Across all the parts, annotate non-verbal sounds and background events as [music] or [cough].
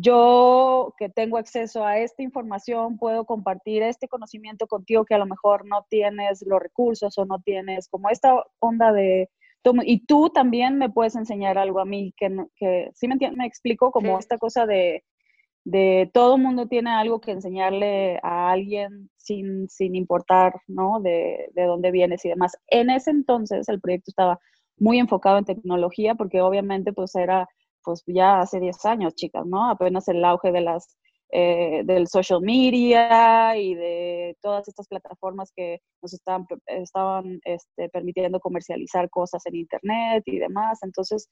yo que tengo acceso a esta información, puedo compartir este conocimiento contigo que a lo mejor no tienes los recursos o no tienes como esta onda de... Y tú también me puedes enseñar algo a mí que, que sí me, me explico como esta cosa de, de todo mundo tiene algo que enseñarle a alguien sin, sin importar, ¿no? De, de dónde vienes y demás. En ese entonces el proyecto estaba muy enfocado en tecnología porque obviamente pues era pues ya hace 10 años, chicas, ¿no? Apenas el auge de las, eh, del social media y de todas estas plataformas que nos estaban, estaban este, permitiendo comercializar cosas en Internet y demás. Entonces,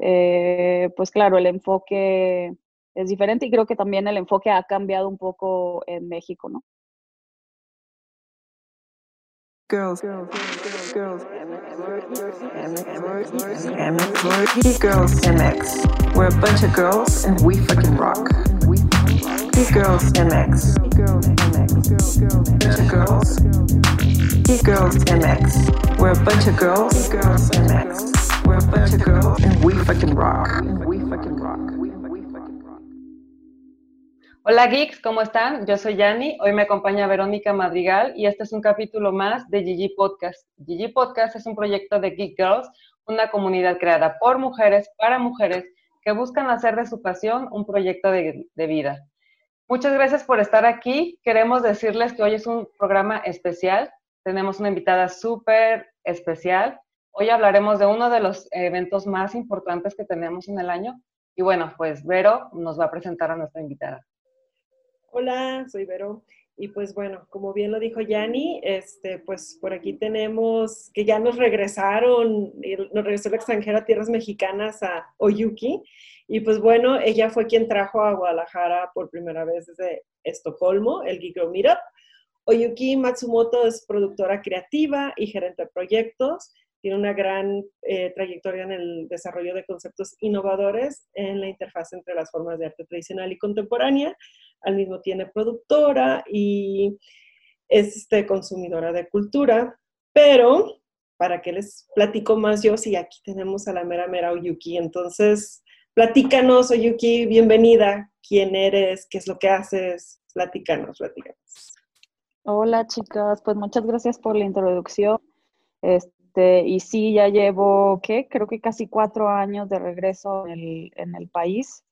eh, pues claro, el enfoque es diferente y creo que también el enfoque ha cambiado un poco en México, ¿no? Girls, girls, girls, girls, MX. We're a bunch of girls and we fucking rock. Geek Girls MX. Bunch of girls. Geek Girls MX. We're a bunch of girls. Girls MX. We're a bunch of girls and we fucking rock. We fucking rock. Hola geeks, ¿cómo están? Yo soy Yani, hoy me acompaña Verónica Madrigal y este es un capítulo más de Gigi Podcast. Gigi Podcast es un proyecto de Geek Girls, una comunidad creada por mujeres para mujeres que buscan hacer de su pasión un proyecto de, de vida. Muchas gracias por estar aquí. Queremos decirles que hoy es un programa especial. Tenemos una invitada súper especial. Hoy hablaremos de uno de los eventos más importantes que tenemos en el año. Y bueno, pues Vero nos va a presentar a nuestra invitada. Hola, soy Vero. Y pues bueno, como bien lo dijo Yanni, este, pues por aquí tenemos que ya nos regresaron, nos regresó la extranjera a tierras mexicanas a Oyuki. Y pues bueno, ella fue quien trajo a Guadalajara por primera vez desde Estocolmo, el Geek Meetup. Oyuki Matsumoto es productora creativa y gerente de proyectos. Tiene una gran eh, trayectoria en el desarrollo de conceptos innovadores en la interfaz entre las formas de arte tradicional y contemporánea al mismo tiene productora y es este, consumidora de cultura, pero para que les platico más yo, si aquí tenemos a la mera mera Oyuki, entonces platícanos Oyuki, bienvenida, quién eres, qué es lo que haces, platícanos, platícanos. Hola chicas, pues muchas gracias por la introducción. Este, y sí, ya llevo, ¿qué? Creo que casi cuatro años de regreso en el país.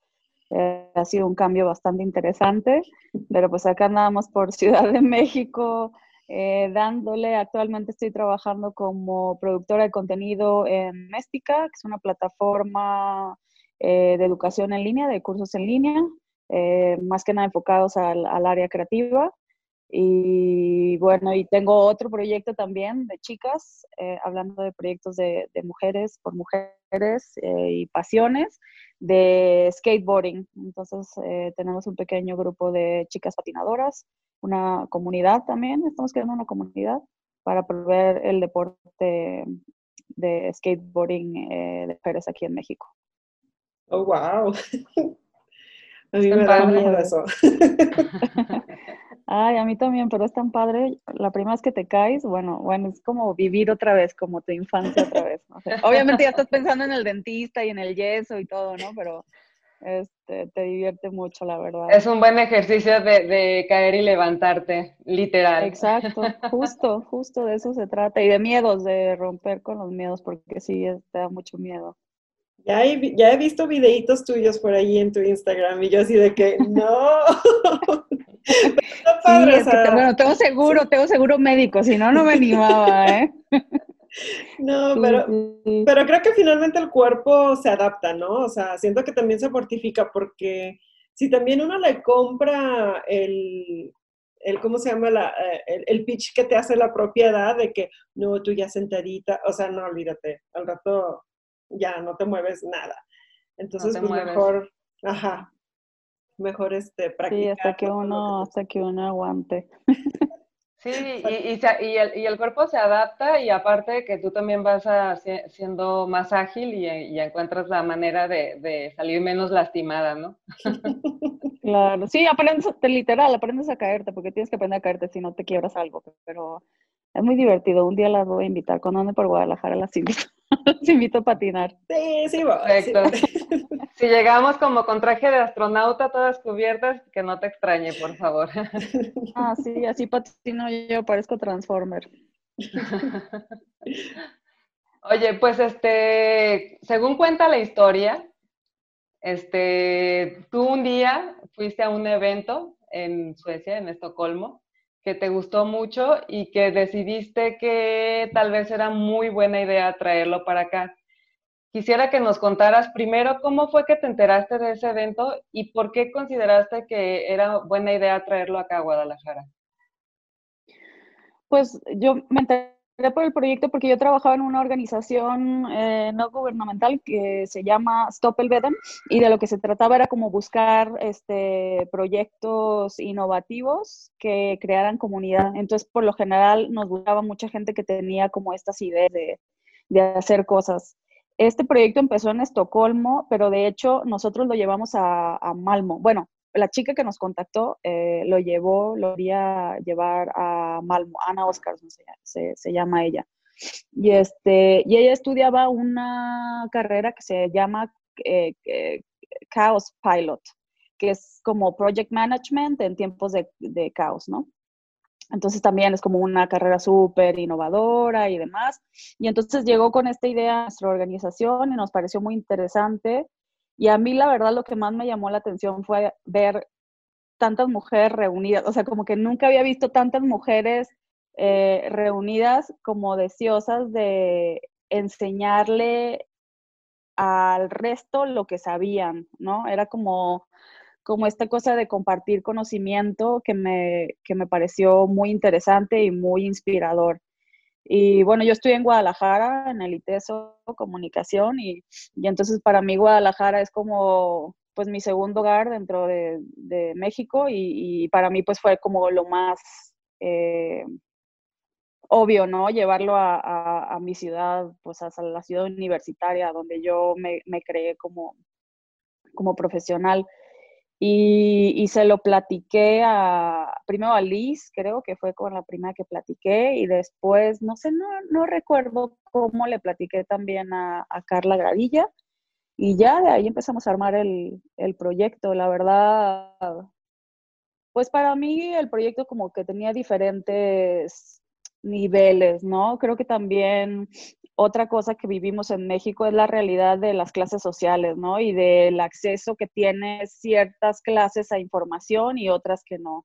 Eh, ha sido un cambio bastante interesante, pero pues acá andamos por [laughs] Ciudad de México eh, dándole. Actualmente estoy trabajando como productora de contenido en Méstica, que es una plataforma eh, de educación en línea, de cursos en línea, más que nada enfocados al, área creativa. Y bueno, y tengo otro proyecto también de chicas, hablando de proyectos de, de, mujeres por mujeres y pasiones de skateboarding. Entonces eh, tenemos un pequeño grupo de chicas patinadoras, una comunidad también, estamos creando una comunidad para proveer el deporte de skateboarding eh, de mujeres aquí en México. Oh, wow. [laughs] A mí me da miedo eso. [laughs] Ay, a mí también, pero es tan padre. La primera vez que te caes, bueno, bueno, es como vivir otra vez, como tu infancia otra vez. obviamente ya estás pensando en el dentista y en el yeso y todo, ¿no? Pero este, te divierte mucho, la verdad. Es un buen ejercicio de, de caer y levantarte, literal. Exacto, justo, justo de eso se trata. Y de miedos, de romper con los miedos, porque sí, te da mucho miedo. Ya he, ya he visto videitos tuyos por ahí en tu Instagram y yo así de que no. [laughs] bueno, tengo seguro, tengo seguro médico, si no, no me animaba, ¿eh? [laughs] No, pero, pero creo que finalmente el cuerpo se adapta, ¿no? O sea, siento que también se fortifica porque si también uno le compra el, el ¿cómo se llama? La, eh, el, el, pitch que te hace la propiedad de que, no, tú ya sentadita, o sea, no, olvídate, al rato ya no te mueves nada. Entonces, pues mejor, ajá, mejor este, practicar. Sí, hasta que uno, hasta que uno aguante. Sí, y, y, el, y, el, cuerpo se adapta y aparte que tú también vas siendo más ágil y, encuentras la manera de, de, salir menos lastimada, ¿no? [laughs] Claro, sí, aprendes, literal, aprendes a caerte porque tienes que aprender a caerte si no te quiebras algo, pero es muy divertido. Un día las voy a invitar, cuando ande por Guadalajara las invito. [laughs] Los invito a patinar. Sí, sí, voy. Perfecto. sí. [laughs] Si llegamos como con traje de astronauta, todas cubiertas, que no te extrañe, por favor. [laughs] Ah, sí, así patino yo, parezco Transformer. Oye, pues este, según cuenta la historia, este, tú un día fuiste a un evento en Suecia, en Estocolmo, que te gustó mucho y que decidiste que tal vez era muy buena idea traerlo para acá. Quisiera que nos contaras primero cómo fue que te enteraste de ese evento y por qué consideraste que era buena idea traerlo acá a Guadalajara. Pues yo me enteré por el proyecto porque yo trabajaba en una organización eh, no gubernamental que se llama Stop el y de lo que se trataba era como buscar este, proyectos innovativos que crearan comunidad. Entonces, por lo general, nos buscaba mucha gente que tenía como estas ideas de, de hacer cosas. Este proyecto empezó en Estocolmo, pero de hecho nosotros lo llevamos a, a Malmo. Bueno, la chica que nos contactó eh, lo llevó, lo quería llevar a Malmo, Ana Oscars se, llama ella. Y, este, y ella estudiaba una carrera que se llama eh, eh, Chaos Pilot, que es como Project Management en tiempos de, de caos, ¿no? Entonces también es como una carrera súper innovadora y demás. Y entonces llegó con esta idea a nuestra organización y nos pareció muy interesante. Y a mí la verdad lo que más me llamó la atención fue ver tantas mujeres reunidas, o sea, como que nunca había visto tantas mujeres eh, reunidas como deseosas de enseñarle al resto lo que sabían, ¿no? Era como, como esta cosa de compartir conocimiento que me, que me pareció muy interesante y muy inspirador. Y bueno, yo estoy en Guadalajara, en el ITESO Comunicación, y, y, entonces para mí Guadalajara es como pues mi segundo hogar dentro de, México y, y, para mí pues fue como lo más eh, obvio, ¿no? Llevarlo a, a, mi ciudad, pues a la ciudad universitaria donde yo me, me creé como, como profesional. Y, se lo platiqué a, primero a Liz, creo que fue con la primera que platiqué, y después, no sé, no, no recuerdo cómo le platiqué también a, a, Carla Gradilla, y ya de ahí empezamos a armar el, el proyecto. La verdad, pues para mí el proyecto como que tenía diferentes niveles, ¿no? Creo que también otra cosa que vivimos en México es la realidad de las clases sociales, ¿no? Y del acceso que tiene ciertas clases a información y otras que no.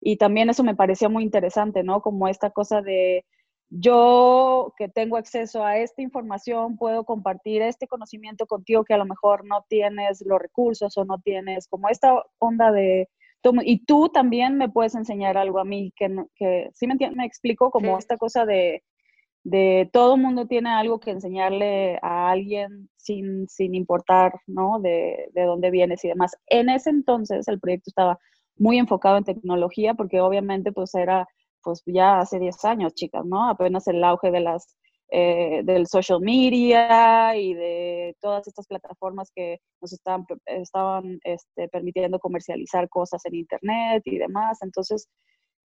Y también eso me parecía muy interesante, ¿no? Como esta cosa de yo que tengo acceso a esta información, puedo compartir este conocimiento contigo que a lo mejor no tienes los recursos o no tienes como esta onda de... Y tú también me puedes enseñar algo a mí que, que sí me, me explico, como sí. esta cosa de de todo mundo tiene algo que enseñarle a alguien sin, sin importar, ¿no? De, de, dónde vienes y demás. En ese entonces el proyecto estaba muy enfocado en tecnología porque obviamente pues era pues ya hace 10 años, chicas, ¿no? Apenas el auge de las, eh, del social media y de todas estas plataformas que nos estaban, estaban este, permitiendo comercializar cosas en Internet y demás. Entonces,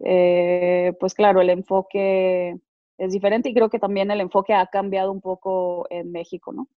eh, pues claro, el enfoque es diferente y creo que también el enfoque ha cambiado un poco en México, ¿no?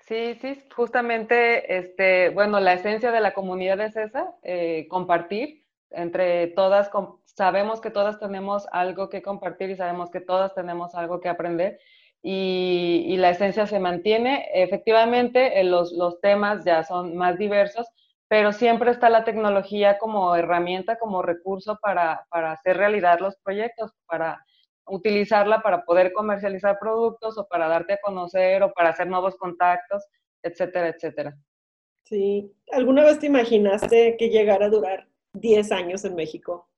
Sí, sí, justamente, este, bueno, la esencia de la comunidad es esa, eh, compartir entre todas, com sabemos que todas tenemos algo que compartir y sabemos que todas tenemos algo que aprender y, y la esencia se mantiene. Efectivamente, eh, los, los temas ya son más diversos, pero siempre está la tecnología como herramienta, como recurso para, para hacer realidad los proyectos, para utilizarla para poder comercializar productos o para darte a conocer o para hacer nuevos contactos, etcétera, etcétera. Sí. ¿Alguna vez te imaginaste que llegara a durar 10 años en México?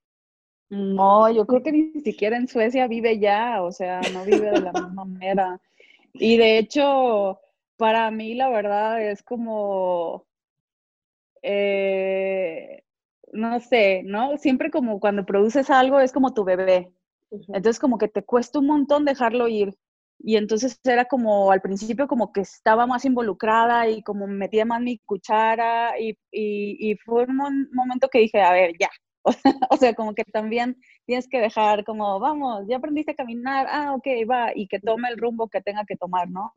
No, yo creo que ni siquiera en Suecia vive ya, o sea, no vive de la misma manera. Y de hecho, para mí la verdad es como, eh, no sé, ¿no? Siempre como cuando produces algo es como tu bebé, entonces como que te cuesta un montón dejarlo ir. Y entonces era como al principio como que estaba más involucrada y como metía más mi cuchara y, y, y fue un momento que dije, a ver, ya, [laughs] O sea, como que también tienes que dejar como, vamos, ya aprendiste a caminar, ah, ok, va, y que tome el rumbo que tenga que tomar, ¿no?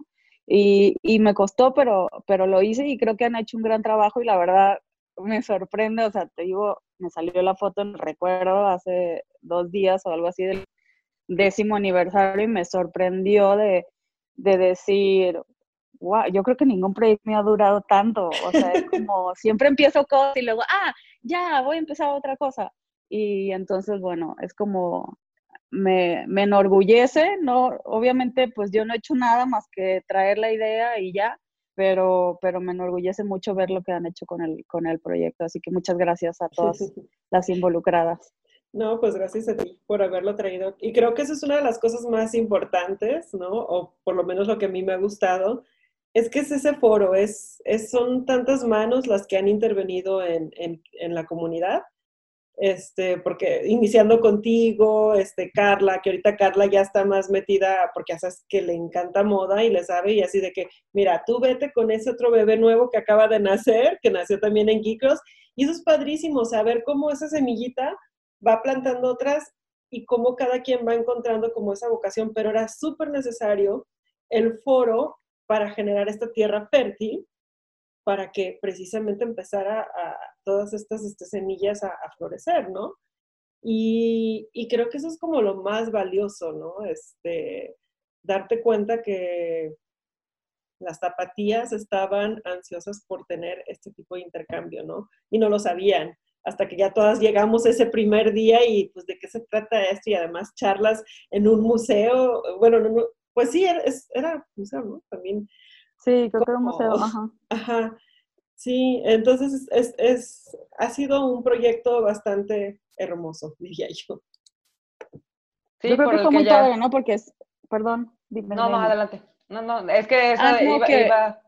Y, y me costó, pero, pero lo hice y creo que han hecho un gran trabajo y la verdad me sorprende, o sea, te digo, me salió la foto recuerdo hace dos días o algo así del décimo aniversario y me sorprendió de, de decir, wow, yo creo que ningún proyecto me ha durado tanto. O sea, es como siempre empiezo cosas y luego, ah, ya, voy a empezar otra cosa. Y entonces, bueno, es como, me, me enorgullece, ¿no? Obviamente, pues yo no he hecho nada más que traer la idea y ya, pero, pero me enorgullece mucho ver lo que han hecho con el, con el proyecto. Así que muchas gracias a todas las involucradas. No, pues gracias a ti por haberlo traído. Y creo que eso es una de las cosas más importantes, ¿no? O por lo menos lo que a mí me ha gustado, es que es ese foro, es, es son tantas manos las que han intervenido en, en, en, la comunidad, este, porque iniciando contigo, este, Carla, que ahorita Carla ya está más metida porque ya sabes que le encanta moda y le sabe, y así de que, mira, tú vete con ese otro bebé nuevo que acaba de nacer, que nació también en Geekros, y eso es padrísimo, saber cómo esa semillita va plantando otras y cómo cada quien va encontrando como esa vocación, pero era súper necesario el foro para generar esta tierra fértil para que precisamente empezara todas estas, estas semillas a, florecer, ¿no? Y, creo que eso es como lo más valioso, ¿no? Este, darte cuenta que las zapatillas estaban ansiosas por tener este tipo de intercambio, ¿no? Y no lo sabían hasta que ya todas llegamos ese primer día y pues de qué se trata esto y además charlas en un museo, bueno, no, pues sí, era, era museo, ¿no? También. Sí, creo que era un museo, ajá. [laughs] Ajá. Sí, entonces es, es, ha sido un proyecto bastante hermoso, [laughs] diría yo. Sí, yo creo que fue muy padre, ¿no? Porque es, perdón, dime. No, no, adelante. No, no, es que eso ah, iba, iba,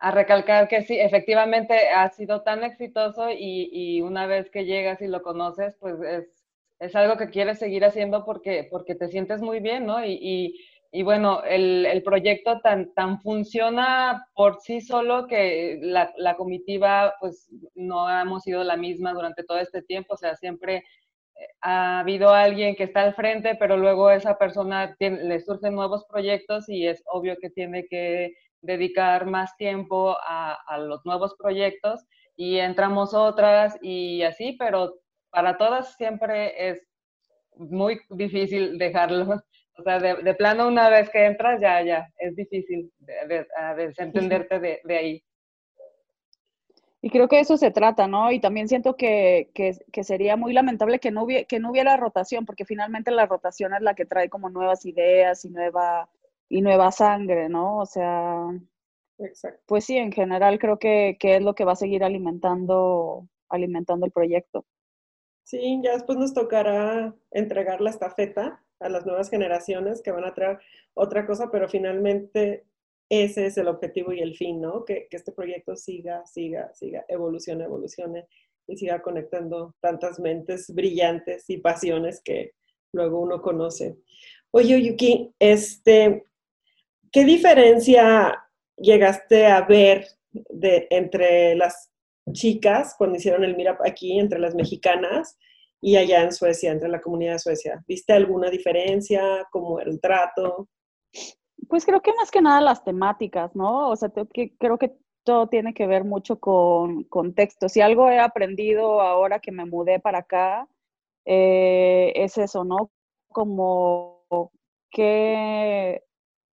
a recalcar que sí, efectivamente ha sido tan exitoso y, y, una vez que llegas y lo conoces, pues es es algo que quieres seguir haciendo porque, porque te sientes muy bien, ¿no? Y, y, bueno, el, el, proyecto tan, tan funciona por sí solo que la, comitiva pues no hemos sido la misma durante todo este tiempo, o sea, siempre eh, ha habido alguien que está al frente, pero luego esa persona le surgen nuevos proyectos y es obvio que tiene que dedicar más tiempo a los nuevos proyectos y entramos otras y así, pero para todas siempre es muy difícil dejarlo. O sea, de, plano una vez que entras ya, ya, es difícil desentenderte de, de, ahí. Y creo que eso se trata, ¿no? Y también siento que, que, sería muy lamentable que no, hubiera, que no hubiera rotación, porque finalmente la rotación es la que trae como nuevas ideas y nueva, y nueva sangre, ¿no? O sea, pues sí, en general creo que, que es lo que va a seguir alimentando, alimentando el proyecto. Sí, ya después nos tocará entregar la estafeta a las nuevas generaciones que van a traer otra cosa, pero finalmente ese es el objetivo y el fin, ¿no? Que, este proyecto siga, siga, siga, evolucione, evolucione y siga conectando tantas mentes brillantes y pasiones que luego uno conoce. Oye, Yuki, este, ¿qué diferencia llegaste a ver de, entre las chicas cuando hicieron el Mira aquí entre las mexicanas y allá en Suecia, entre la comunidad de Suecia. ¿Viste alguna diferencia? ¿Cómo el trato? Pues creo que más que nada las temáticas, ¿no? O sea, que, creo que todo tiene que ver mucho con contexto. Si algo he aprendido ahora que me mudé para acá, eh, es eso, ¿no? Como que,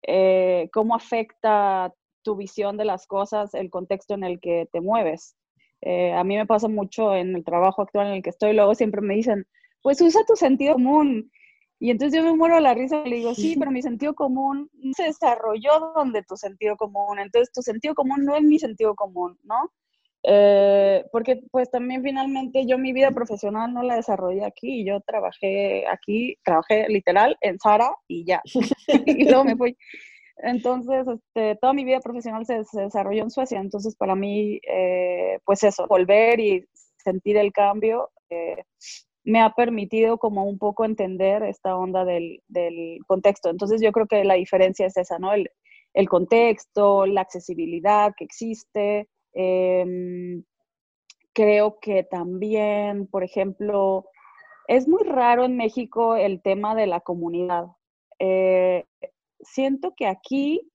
eh, cómo afecta tu visión de las cosas el contexto en el que te mueves. Eh, a mí me pasa mucho en el trabajo actual en el que estoy, luego siempre me dicen, pues usa tu sentido común. Y entonces yo me muero a la risa y le digo, sí, pero mi sentido común se desarrolló donde tu sentido común. Entonces tu sentido común no es mi sentido común, ¿no? Eh, porque pues también finalmente yo mi vida profesional no la desarrollé aquí, yo trabajé aquí, trabajé literal en Sara y ya, [laughs] y luego me fui. Entonces, este, toda mi vida profesional se, desarrolló en Suecia, entonces para mí, eh, pues eso, volver y sentir el cambio eh, me ha permitido como un poco entender esta onda del, contexto. Entonces yo creo que la diferencia es esa, ¿no? El, el contexto, la accesibilidad que existe, em, creo que también, por ejemplo, es muy raro en México el tema de la comunidad. Eh, siento que aquí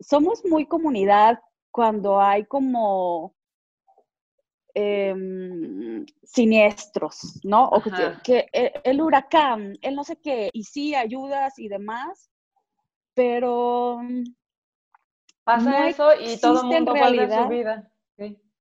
somos muy comunidad cuando hay como em, siniestros, ¿no? O que, el, huracán, el no sé qué, y sí, ayudas y demás, pero... Pasa eso y todo el mundo vuelve a su vida.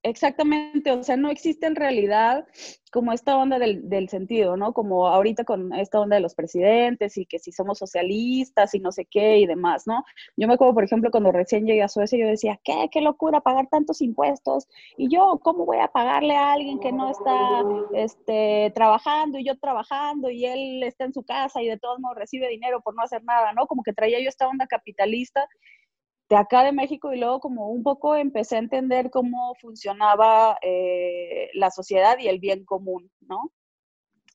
Exactamente, o sea, no existe en realidad como esta onda del, sentido, ¿no? Como ahorita con esta onda de los presidentes y que si somos socialistas y no sé qué y demás, ¿no? Yo me acuerdo, por ejemplo, cuando recién llegué a Suecia, yo decía, ¿qué? ¿Qué locura pagar tantos impuestos? Y yo, ¿cómo voy a pagarle a alguien que no está este, trabajando y yo trabajando y él está en su casa y de todos modos recibe dinero por no hacer nada, ¿no? Como que traía yo esta onda capitalista de acá de México y luego como un poco empecé a entender cómo funcionaba eh, la sociedad y el bien común, ¿no?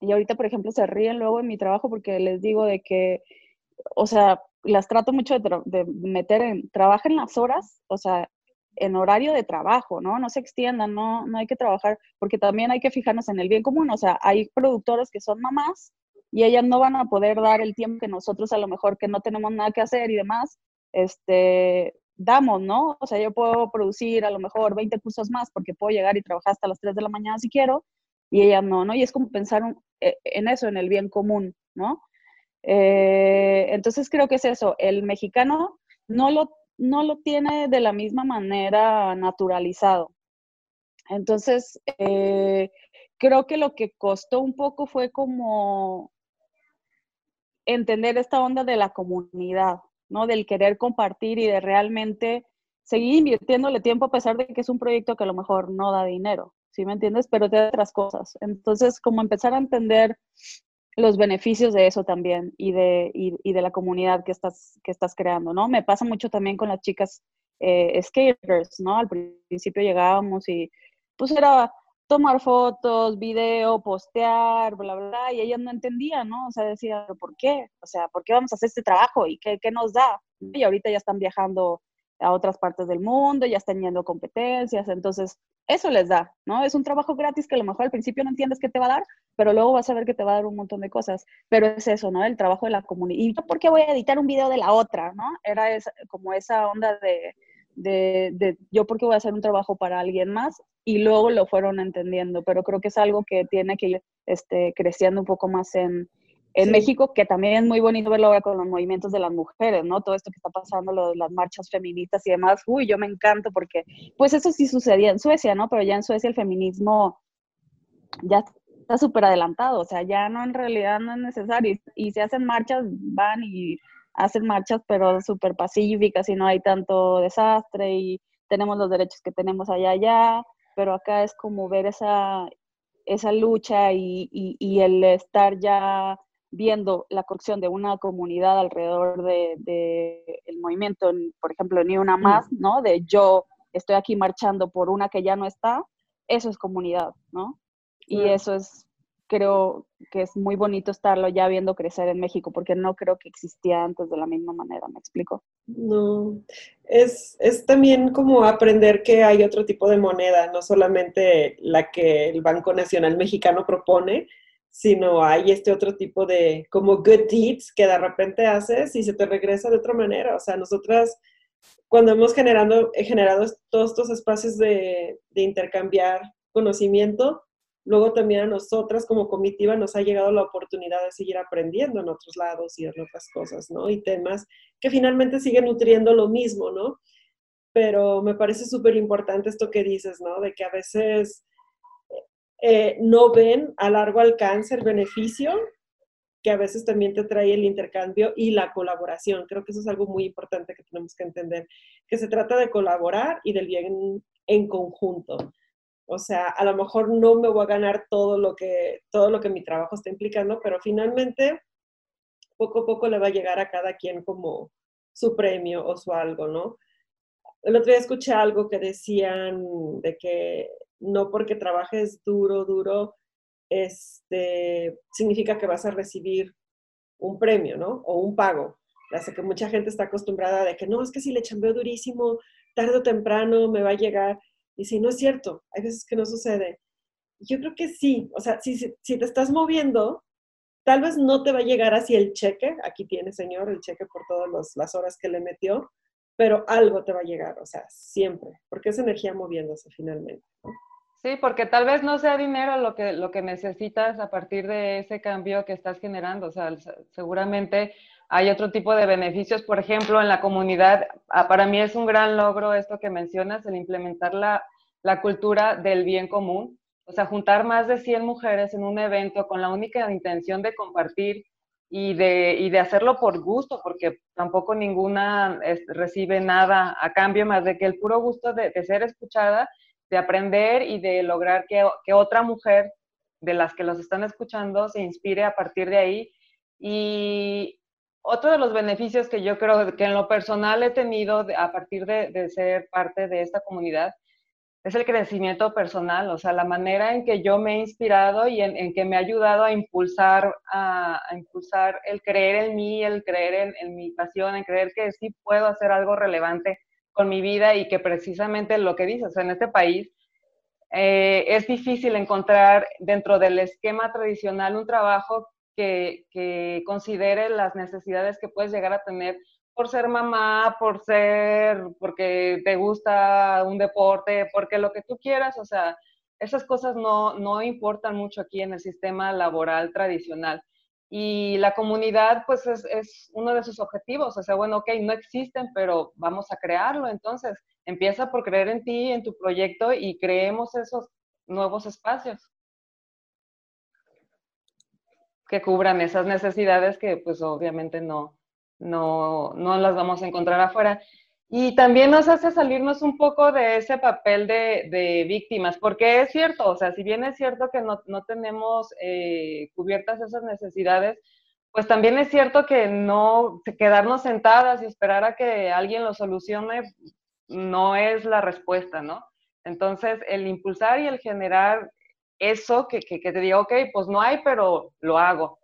Y ahorita, por ejemplo, se ríen luego en mi trabajo porque les digo de que, o sea, las trato mucho de, meter en, trabajen las horas, o sea, en horario de trabajo, ¿no? No se extiendan, no, no hay que trabajar, porque también hay que fijarnos en el bien común, o sea, hay productores que son mamás y ellas no van a poder dar el tiempo que nosotros a lo mejor que no tenemos nada que hacer y demás, este, damos, ¿no? O sea, yo puedo producir a lo mejor 20 cursos más porque puedo llegar y trabajar hasta las 3 de la mañana si quiero, y ella no, ¿no? Y es como pensar e, en eso, en el bien común, ¿no? Eh, entonces creo que es eso, el mexicano no lo, no lo tiene de la misma manera naturalizado. Entonces, eh, creo que lo que costó un poco fue como entender esta onda de la comunidad, ¿no? Del querer compartir y de realmente seguir invirtiéndole tiempo a pesar de que es un proyecto que a lo mejor no da dinero, ¿sí me entiendes? Pero te da otras cosas. Entonces, como empezar a entender los beneficios de eso también y de, y, de la comunidad que estás, que estás creando, ¿no? Me pasa mucho también con las chicas eh, skaters, ¿no? Al principio llegábamos y pues era tomar fotos, video, postear, bla, bla, bla, y ellas no entendían, ¿no? O sea, decían, ¿por qué? O sea, ¿por qué vamos a hacer este trabajo? ¿Y qué, qué nos da? Y ahorita ya están viajando a otras partes del mundo, ya están yendo competencias, entonces eso les da, ¿no? Es un trabajo gratis que a lo mejor al principio no entiendes qué te va a dar, pero luego vas a ver que te va a dar un montón de cosas, pero es eso, ¿no? El trabajo de la comunidad. ¿Y yo por qué voy a editar un video de la otra, ¿no? Era como esa onda de, de, de, yo porque voy a hacer un trabajo para alguien más y luego lo fueron entendiendo, pero creo que es algo que tiene que ir este, creciendo un poco más en, en México, que también es muy bonito verlo ahora con los movimientos de las mujeres, ¿no? Todo esto que está pasando, lo de las marchas feministas y demás, uy, yo me encanto porque, pues eso sí sucedía en Suecia, ¿no? Pero ya en Suecia el feminismo ya está súper adelantado, o sea, ya no en realidad no es necesario. Y, se hacen marchas, van y hacen marchas, pero súper pacíficas y no hay tanto desastre y tenemos los derechos que tenemos allá, allá, pero acá es como ver esa, esa lucha y, y, el estar ya viendo la corrupción de una comunidad alrededor del de, el movimiento, por ejemplo, Ni Una Más, ¿no? De yo estoy aquí marchando por una que ya no está, eso es comunidad, ¿no? Y eso es creo que es muy bonito estarlo ya viendo crecer en México, porque no creo que existía antes de la misma manera, ¿me explico? No, es, es también como aprender que hay otro tipo de moneda, no solamente la que el Banco Nacional Mexicano propone, sino hay este otro tipo de como good deeds que de repente haces y se te regresa de otra manera. O sea, nosotras cuando hemos generado, generado todos estos espacios de, de intercambiar conocimiento, luego también a nosotras como comitiva nos ha llegado la oportunidad de seguir aprendiendo en otros lados y en otras cosas, ¿no? Y temas que finalmente siguen nutriendo lo mismo, ¿no? Pero me parece súper importante esto que dices, ¿no? De que a veces eh, no ven a largo alcance el beneficio que a veces también te trae el intercambio y la colaboración. Creo que eso es algo muy importante que tenemos que entender, que se trata de colaborar y del bien en conjunto. O sea, a lo mejor no me voy a ganar todo lo que, todo lo que mi trabajo está implicando, pero finalmente poco a poco le va a llegar a cada quien como su premio o su algo, ¿no? El otro día escuché algo que decían de que no porque trabajes duro, duro, este, significa que vas a recibir un premio, ¿no? O un pago. Hace que mucha gente está acostumbrada de que no, es que si le chambeo durísimo, tarde o temprano me va a llegar. Y si no es cierto, hay veces que no sucede. Yo creo que sí, o sea, si, si te estás moviendo, tal vez no te va a llegar así el cheque, aquí tiene señor el cheque por todas las horas que le metió, pero algo te va a llegar, o sea, siempre, porque es energía moviéndose finalmente. Sí, porque tal vez no sea dinero lo que, lo que necesitas a partir de ese cambio que estás generando, o sea, seguramente hay otro tipo de beneficios, por ejemplo, en la comunidad, ah, para mí es un gran logro esto que mencionas, el implementar la, la cultura del bien común, o sea, juntar más de 100 mujeres en un evento con la única intención de compartir y de, y de hacerlo por gusto, porque tampoco ninguna recibe nada. A cambio más de que el puro gusto de, ser escuchada, de aprender y de lograr que, que, otra mujer de las que los están escuchando se inspire a partir de ahí. Y otro de los beneficios que yo creo que en lo personal he tenido a partir de, ser parte de esta comunidad es el crecimiento personal, o sea, la manera en que yo me he inspirado y en, que me ha ayudado a impulsar, a, impulsar el creer en mí, el creer en, mi pasión, en creer que sí puedo hacer algo relevante con mi vida y que precisamente lo que dices, en este país eh, es difícil encontrar dentro del esquema tradicional un trabajo que, considere las necesidades que puedes llegar a tener por ser mamá, por ser, porque te gusta un deporte, porque lo que tú quieras, o sea, esas cosas no, no importan mucho aquí en el sistema laboral tradicional. Y la comunidad, pues, es, es, uno de sus objetivos. O sea, bueno, ok, no existen, pero vamos a crearlo. Entonces, empieza por creer en ti, en tu proyecto y creemos esos nuevos espacios que cubran esas necesidades que, pues, obviamente no, no, no las vamos a encontrar afuera. Y también nos hace salirnos un poco de ese papel de, víctimas, porque es cierto, o sea, si bien es cierto que no, tenemos eh, cubiertas esas necesidades, pues también es cierto que no quedarnos sentadas y esperar a que alguien lo solucione no es la respuesta, ¿no? Entonces, el impulsar y el generar eso que, que, que te diga, ok, pues no hay, pero lo hago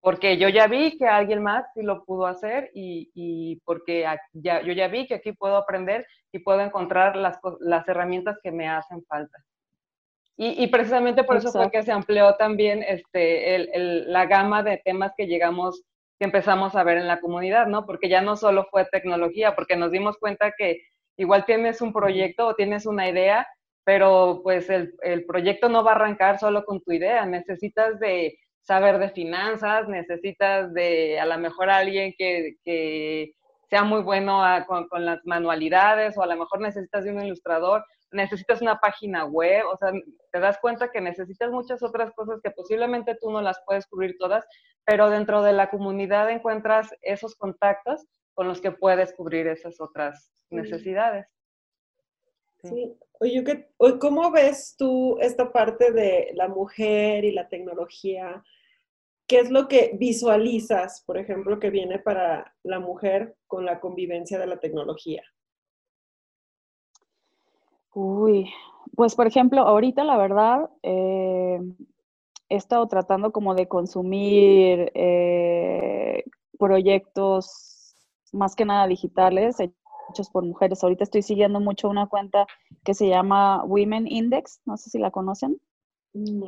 porque yo ya vi que alguien más sí lo pudo hacer y, porque ya, yo ya vi que aquí puedo aprender y puedo encontrar las, las herramientas que me hacen falta. Y, precisamente por eso fue que se amplió también este, el, la gama de temas que llegamos, que empezamos a ver en la comunidad, ¿no? Porque ya no solo fue tecnología, porque nos dimos cuenta que igual tienes un proyecto o tienes una idea, pero pues el, el proyecto no va a arrancar solo con tu idea, necesitas de saber de finanzas, necesitas de a lo mejor alguien que, que sea muy bueno con, con, las manualidades o a lo mejor necesitas de un ilustrador, necesitas una página web, o sea, te das cuenta que necesitas muchas otras cosas que posiblemente tú no las puedes cubrir todas, pero dentro de la comunidad encuentras esos contactos con los que puedes cubrir esas otras necesidades. Sí. Oye, ¿cómo ves tú esta parte de la mujer y la tecnología? ¿Qué es lo que visualizas, por ejemplo, que viene para la mujer con la convivencia de la tecnología? Uy, pues por ejemplo, ahorita la verdad, eh, he estado tratando como de consumir eh, proyectos más que nada digitales, hechos por mujeres. Ahorita estoy siguiendo mucho una cuenta que se llama Women Index, no sé si la conocen.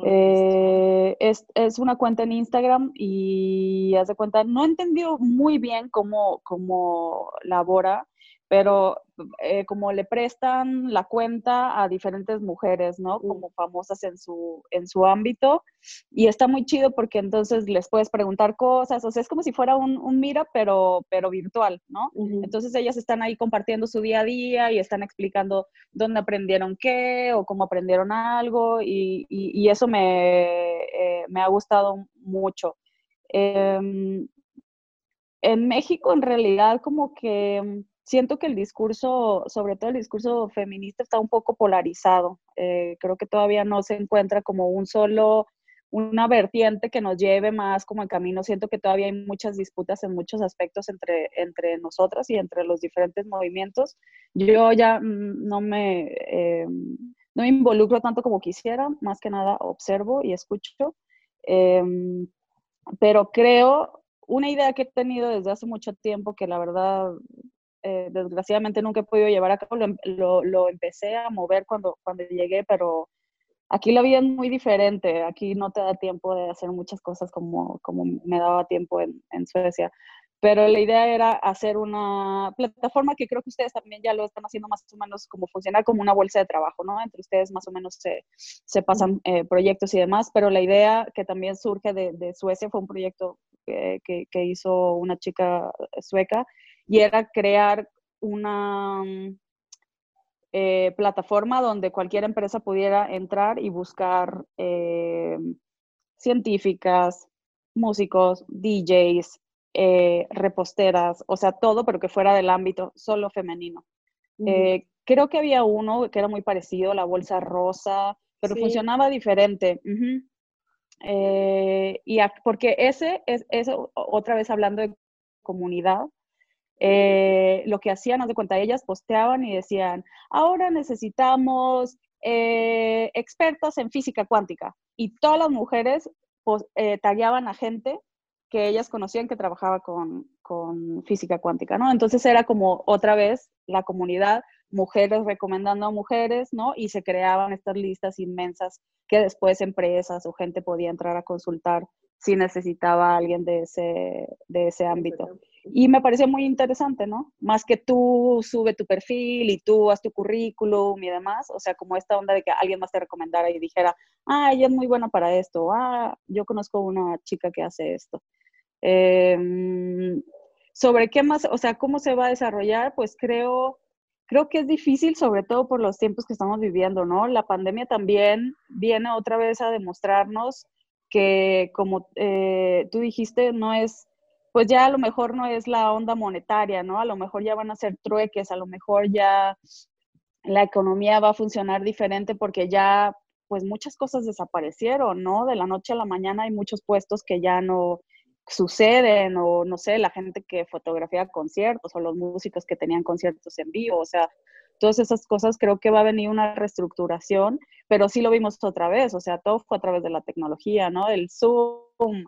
Eh, es, es, una cuenta en Instagram y hace cuenta, no entendió muy bien cómo, cómo labora, pero eh, como le prestan la cuenta a diferentes mujeres, ¿no? Como famosas en su, en su ámbito. Y está muy chido porque entonces les puedes preguntar cosas, o sea, es como si fuera un, un mira, pero, pero virtual, ¿no? Entonces ellas están ahí compartiendo su día a día y están explicando dónde aprendieron qué o cómo aprendieron algo y, y, eso me, eh, me, ha gustado mucho. Em, en México, en realidad, como que siento que el discurso, sobre todo el discurso feminista, está un poco polarizado. Eh, creo que todavía no se encuentra como un solo, una vertiente que nos lleve más como el camino. Siento que todavía hay muchas disputas en muchos aspectos entre, entre nosotras y entre los diferentes movimientos. Yo ya no me, eh, no me involucro tanto como quisiera, más que nada observo y escucho. Em, pero creo, una idea que he tenido desde hace mucho tiempo que la verdad eh, desgraciadamente nunca he podido llevar a cabo, lo, em, lo, lo, empecé a mover cuando, cuando llegué, pero aquí la vida es muy diferente, aquí no te da tiempo de hacer muchas cosas como, como me daba tiempo en, Suecia. Pero la idea era hacer una plataforma que creo que ustedes también ya lo están haciendo más o menos como funcionar como una bolsa de trabajo, ¿no? Entre ustedes más o menos se, se pasan eh, proyectos y demás, pero la idea que también surge de, Suecia fue un proyecto que, que, que, hizo una chica sueca y era crear una eh, plataforma donde cualquier empresa pudiera entrar y buscar eh, científicas, músicos, DJs, eh, reposteras, o sea, todo, pero que fuera del ámbito solo femenino. creo que había uno que era muy parecido, la bolsa rosa, pero sí. funcionaba diferente. Uh -huh. eh, y a, porque ese es, es, otra vez hablando de comunidad, eh, lo que hacían, haz de cuenta, ellas posteaban y decían, ahora necesitamos eh, expertos en física cuántica. Y todas las mujeres pues, eh, tagueaban a gente que ellas conocían que trabajaba con, con, física cuántica, ¿no? Entonces era como otra vez la comunidad, mujeres recomendando a mujeres, ¿no? Y se creaban estas listas inmensas que después empresas o gente podía entrar a consultar si necesitaba a alguien de ese, de ese ámbito. Y me pareció muy interesante, ¿no? Más que tú sube tu perfil y tú haz tu currículum y demás, o sea, como esta onda de que alguien más te recomendara y dijera, ah, ella es muy buena para esto, ah, yo conozco una chica que hace esto. Eh, sobre qué más, o sea, cómo se va a desarrollar, pues creo, creo que es difícil, sobre todo por los tiempos que estamos viviendo, ¿no? La pandemia también viene otra vez a demostrarnos que, como eh, tú dijiste, no es, pues ya a lo mejor no es la onda monetaria, ¿no? A lo mejor ya van a ser trueques, a lo mejor ya la economía va a funcionar diferente porque ya, pues muchas cosas desaparecieron, ¿no? De la noche a la mañana hay muchos puestos que ya no, suceden o no sé, la gente que fotografía conciertos o los músicos que tenían conciertos en vivo, o sea, todas esas cosas creo que va a venir una reestructuración, pero sí lo vimos otra vez, o sea, todo fue a través de la tecnología, ¿no? El Zoom,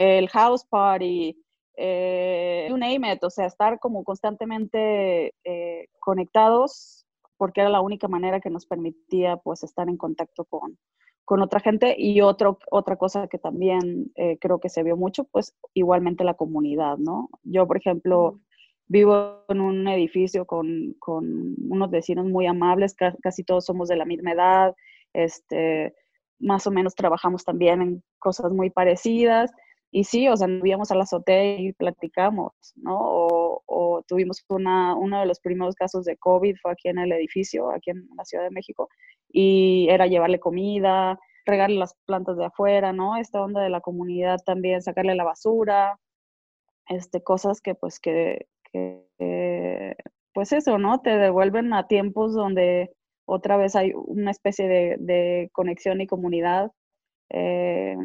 el House Party, eh, you name it, o sea, estar como constantemente eh, conectados porque era la única manera que nos permitía pues estar en contacto con, con otra gente y otro, otra cosa que también eh, creo que se vio mucho, pues igualmente la comunidad, ¿no? Yo, por ejemplo, vivo en un edificio con, con unos vecinos muy amables, ca casi todos somos de la misma edad, este, más o menos trabajamos también en cosas muy parecidas. Y sí, o sea, íbamos a la azotea y platicamos, ¿no? O, o, tuvimos una, uno de los primeros casos de COVID, fue aquí en el edificio, aquí en la Ciudad de México, y era llevarle comida, regarle las plantas de afuera, ¿no? Esta onda de la comunidad también, sacarle la basura, este, cosas que pues que, que eh, pues eso, ¿no? Te devuelven a tiempos donde otra vez hay una especie de, de conexión y comunidad. Eh,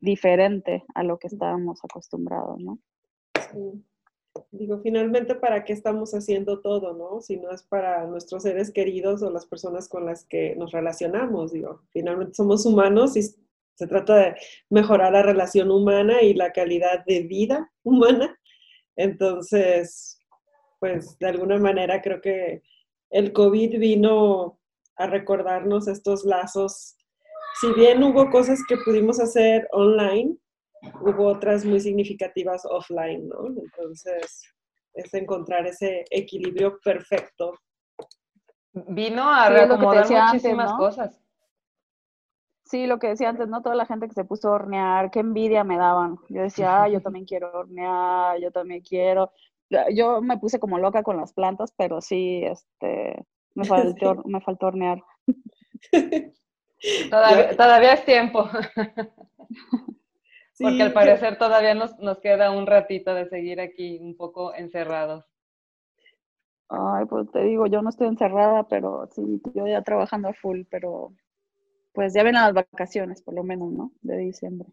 diferente a lo que estábamos acostumbrados, ¿no? Sí. Digo, finalmente, ¿para qué estamos haciendo todo, no? Si no es para nuestros seres queridos o las personas con las que nos relacionamos, digo, finalmente somos humanos y se trata de mejorar la relación humana y la calidad de vida [laughs] humana. Entonces, pues de alguna manera creo que el COVID vino a recordarnos estos lazos si bien hubo cosas que pudimos hacer online, hubo otras muy significativas offline, ¿no? Entonces, es encontrar ese equilibrio perfecto. Vino a sí, reacomodar muchísimas antes, ¿no? cosas. Sí, lo que decía antes, ¿no? Toda la gente que se puso a hornear, qué envidia me daban. Yo decía, ah, yo [laughs] también quiero hornear, yo también quiero. Yo me puse como loca con las plantas, pero sí, este, me [laughs] faltó, me faltó hornear. [laughs] Todavía, todavía es tiempo. Sí, Porque al parecer yo... todavía nos, nos queda un ratito de seguir aquí un poco encerrados. Ay, pues te digo, yo no estoy encerrada, pero sí, yo ya trabajando a full, pero pues ya ven las vacaciones, por lo menos, ¿no? De diciembre.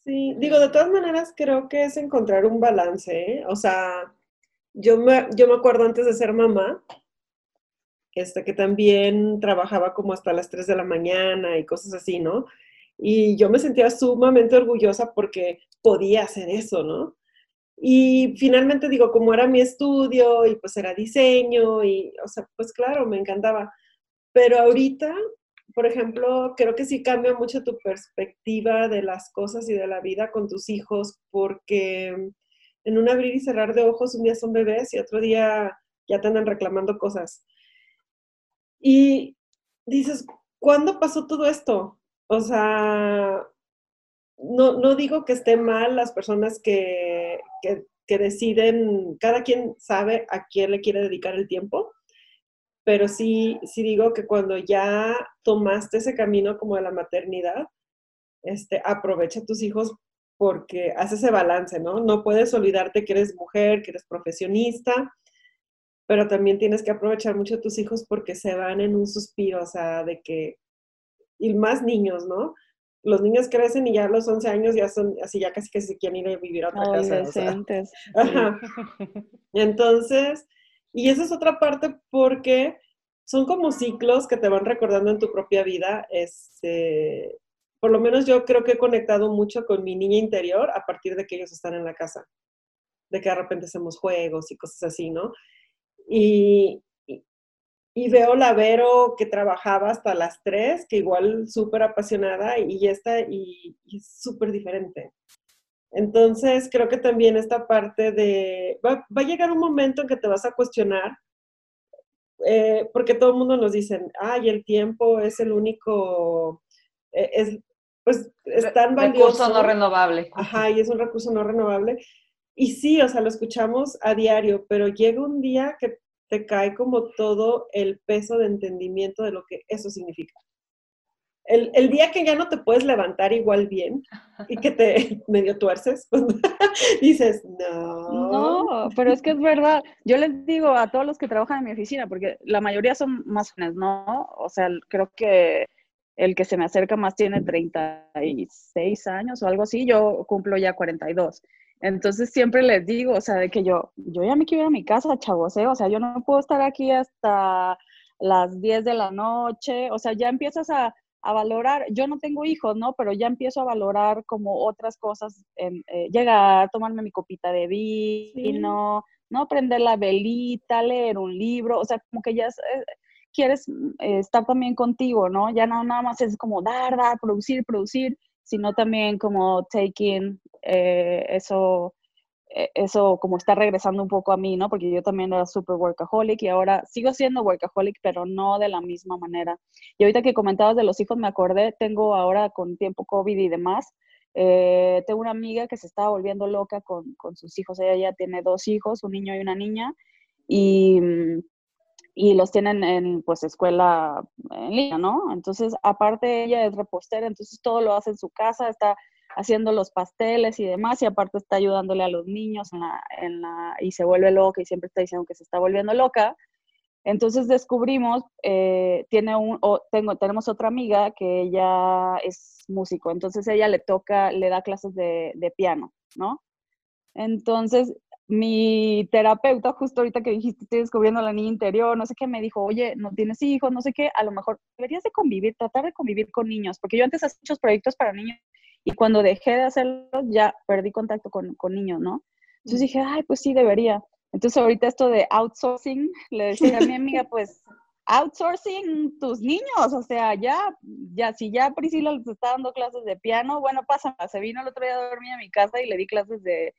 Sí, digo, de todas maneras creo que es encontrar un balance, ¿eh? O sea, yo me, yo me acuerdo antes de ser mamá, este, que también trabajaba como hasta las 3 de la mañana y cosas así, ¿no? Y yo me sentía sumamente orgullosa porque podía hacer eso, ¿no? Y finalmente digo, como era mi estudio y pues era diseño y, o sea, pues claro, me encantaba. Pero ahorita, por ejemplo, creo que sí cambia mucho tu perspectiva de las cosas y de la vida con tus hijos porque en un abrir y cerrar de ojos, un día son bebés y otro día ya te andan reclamando cosas. Y dices, ¿cuándo pasó todo esto? O sea, no, no digo que esté mal las personas que, que, deciden, cada quien sabe a quién le quiere dedicar el tiempo, pero sí, sí digo que cuando ya tomaste ese camino como de la maternidad, este, aprovecha a tus hijos porque hace ese balance, ¿no? No puedes olvidarte que eres mujer, que eres profesionista, pero también tienes que aprovechar mucho a tus hijos porque se van en un suspiro, o sea, de que, y más niños, ¿no? Los niños crecen y ya a los 11 años ya son, así ya casi que se quieren ir a vivir a otra casa. [laughs] Entonces, y esa es otra parte porque son como ciclos que te van recordando en tu propia vida, este, por lo menos yo creo que he conectado mucho con mi niña interior a partir de que ellos están en la casa, de que de repente hacemos juegos y cosas así, ¿no? Y, y veo la Vero que trabajaba hasta las 3, que igual súper apasionada y ya está, y, es súper diferente. Entonces, creo que también esta parte de, va, va, a llegar un momento en que te vas a cuestionar, eh, porque todo el mundo nos dice, ay, el tiempo es el único, eh, es, pues es tan valioso. Recurso no renovable. Ajá, y es un recurso no renovable. Y sí, o sea, lo escuchamos a diario, pero llega un día que te cae como todo el peso de entendimiento de lo que eso significa. El, el, día que ya no te puedes levantar igual bien y que te [laughs] medio tuerces, [laughs] dices, no. No, pero es que es verdad. Yo les digo a todos los que trabajan en mi oficina, porque la mayoría son más jóvenes, ¿no? O sea, creo que el que se me acerca más tiene 36 años o algo así, yo cumplo ya 42. Entonces siempre les digo, o sea, de que yo, yo ya me quiero ir a mi casa, chavos, ¿eh? O sea, yo no puedo estar aquí hasta las 10 de la noche, o sea, ya empiezas a, valorar, yo no tengo hijos, ¿no? Pero ya empiezo a valorar como otras cosas, en, eh, llegar, tomarme mi copita de vino, ¿no? Prender la velita, leer un libro, o sea, como que ya... Eh, quieres mm, eh, estar también contigo, ¿no? Ya no nada más es como dar, dar, producir, producir, sino también como taking eh, eso, eh, eso como está regresando un poco a mí, ¿no? Porque yo también era super workaholic y ahora sigo siendo workaholic, pero no de la misma manera. Y ahorita que comentabas de los hijos, me acordé, tengo ahora con tiempo COVID y demás, tengo una amiga que se estaba volviendo loca con, con, sus hijos. Ella ya tiene dos hijos, un niño y una niña. Y mm, y los tienen en pues escuela en línea, ¿no? Entonces, aparte ella es repostera, entonces todo lo hace en su casa, está haciendo los pasteles y demás, y aparte está ayudándole a los niños en la, y se vuelve loca y siempre está diciendo que se está volviendo loca. Entonces descubrimos, eh, tiene un, o tengo, tenemos otra amiga que ella es músico, entonces ella le toca, le da clases de, de piano, ¿no? Entonces mi terapeuta, justo ahorita que dijiste, estoy descubriendo la niña interior, no sé qué, me dijo, oye, no tienes hijos, no sé qué, a lo mejor deberías de convivir, tratar de convivir con niños, porque yo antes hacía muchos proyectos para niños y cuando dejé de hacerlos ya perdí contacto con, con niños, ¿no? Entonces dije, ay, pues sí, debería. Entonces ahorita esto de outsourcing, le decía a mi amiga, [laughs] pues outsourcing tus niños, o sea, ya, ya, si ya Priscila les está dando clases de piano, bueno, pasa, se vino el otro día a dormir a mi casa y le di clases de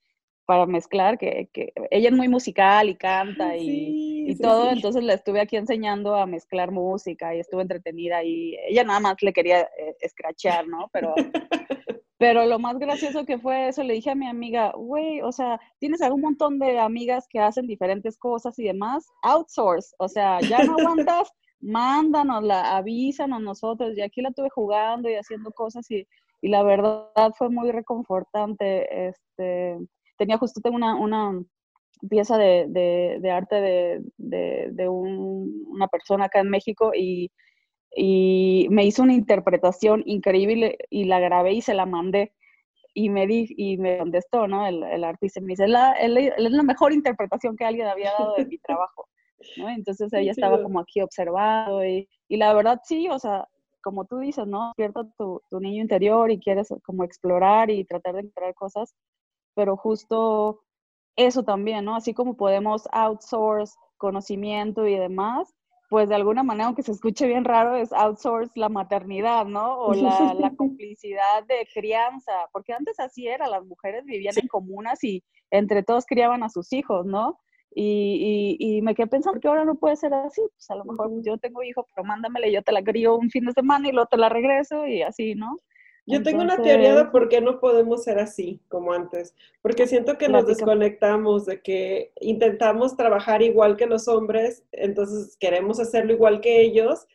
para mezclar, que, que, ella es muy musical y canta y, y todo, entonces le estuve aquí enseñando a mezclar música y estuve entretenida y ella nada más le quería eh, escrachar, ¿no? Pero, [laughs] pero lo más gracioso que fue eso, le dije a mi amiga, güey, o sea, tienes algún montón de amigas que hacen diferentes cosas y demás, outsource, o sea, ya no aguantas, [laughs] mándanosla, avísanos nosotros, y aquí la tuve jugando y haciendo cosas y, y la verdad fue muy reconfortante, este tenía justo tengo una, una pieza de, de, arte de, de un, una persona acá en México y, y, me hizo una interpretación increíble y la grabé y se la mandé. Y me, di, y me contestó, ¿no? El, el artista me dice, la, es la mejor interpretación que alguien había dado de mi trabajo. ¿no? Entonces ella estaba como aquí observando y, y, la verdad sí, o sea, como tú dices, ¿no? Despierta tu, tu niño interior y quieres como explorar y tratar de encontrar cosas pero justo eso también, ¿no? Así como podemos outsource conocimiento y demás, pues de alguna manera, aunque se escuche bien raro, es outsource la maternidad, ¿no? O la, la [laughs] complicidad de crianza, porque antes así era, las mujeres vivían en comunas y entre todos criaban a sus hijos, ¿no? Y, y, me quedé pensando que ahora no puede ser así, pues a lo mejor yo tengo hijo, pero mándamele, yo te la crío un fin de semana y luego te la regreso y así, ¿no? Yo tengo una teoría de por qué no podemos ser así como antes, porque siento que nos desconectamos de que intentamos trabajar igual que los hombres, entonces queremos hacerlo igual que ellos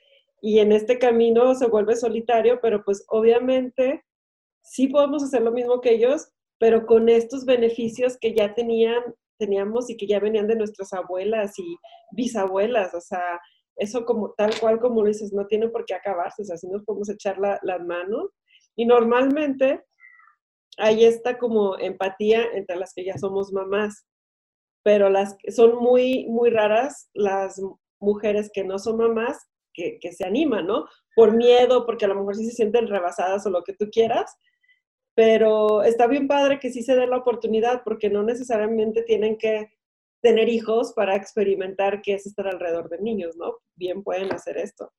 y en este camino se vuelve solitario, pero pues obviamente sí podemos hacer lo mismo que ellos, pero con estos beneficios que ya tenían, teníamos y que ya venían de nuestras abuelas y bisabuelas, o sea, eso como tal cual como lo dices, no tiene por qué acabarse, o sea, si nos podemos echar la, las manos y normalmente hay esta como empatía entre las que ya somos mamás, pero las son muy, muy raras las mujeres que no son mamás que, que se animan, ¿no? Por miedo, porque a lo mejor sí se sienten rebasadas o lo que tú quieras, pero está bien padre que sí se dé la oportunidad porque no necesariamente tienen que tener hijos para experimentar qué es estar alrededor de niños, ¿no? Bien pueden hacer esto.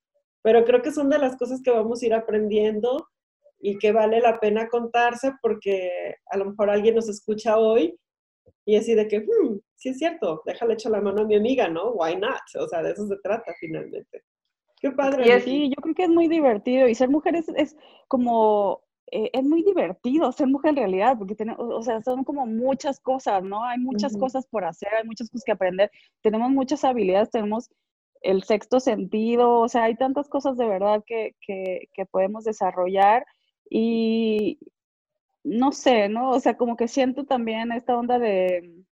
Pero creo que son de las cosas que vamos a ir aprendiendo y que vale la pena contarse porque a lo mejor alguien nos escucha hoy y así de que, hmm, sí es cierto, déjale echar la mano a mi amiga, ¿no? Why not? O sea, de eso se trata finalmente. Qué padre. Y así, yo creo que es muy divertido y ser mujer es, como, eh, es muy divertido ser mujer en realidad, porque tenemos, o sea, son como muchas cosas, ¿no? Hay muchas cosas por hacer, hay muchas cosas que aprender, tenemos muchas habilidades, tenemos el sexto sentido, o sea, hay tantas cosas de verdad que, que, que podemos desarrollar y no sé, ¿no? O sea, como que siento también esta onda de,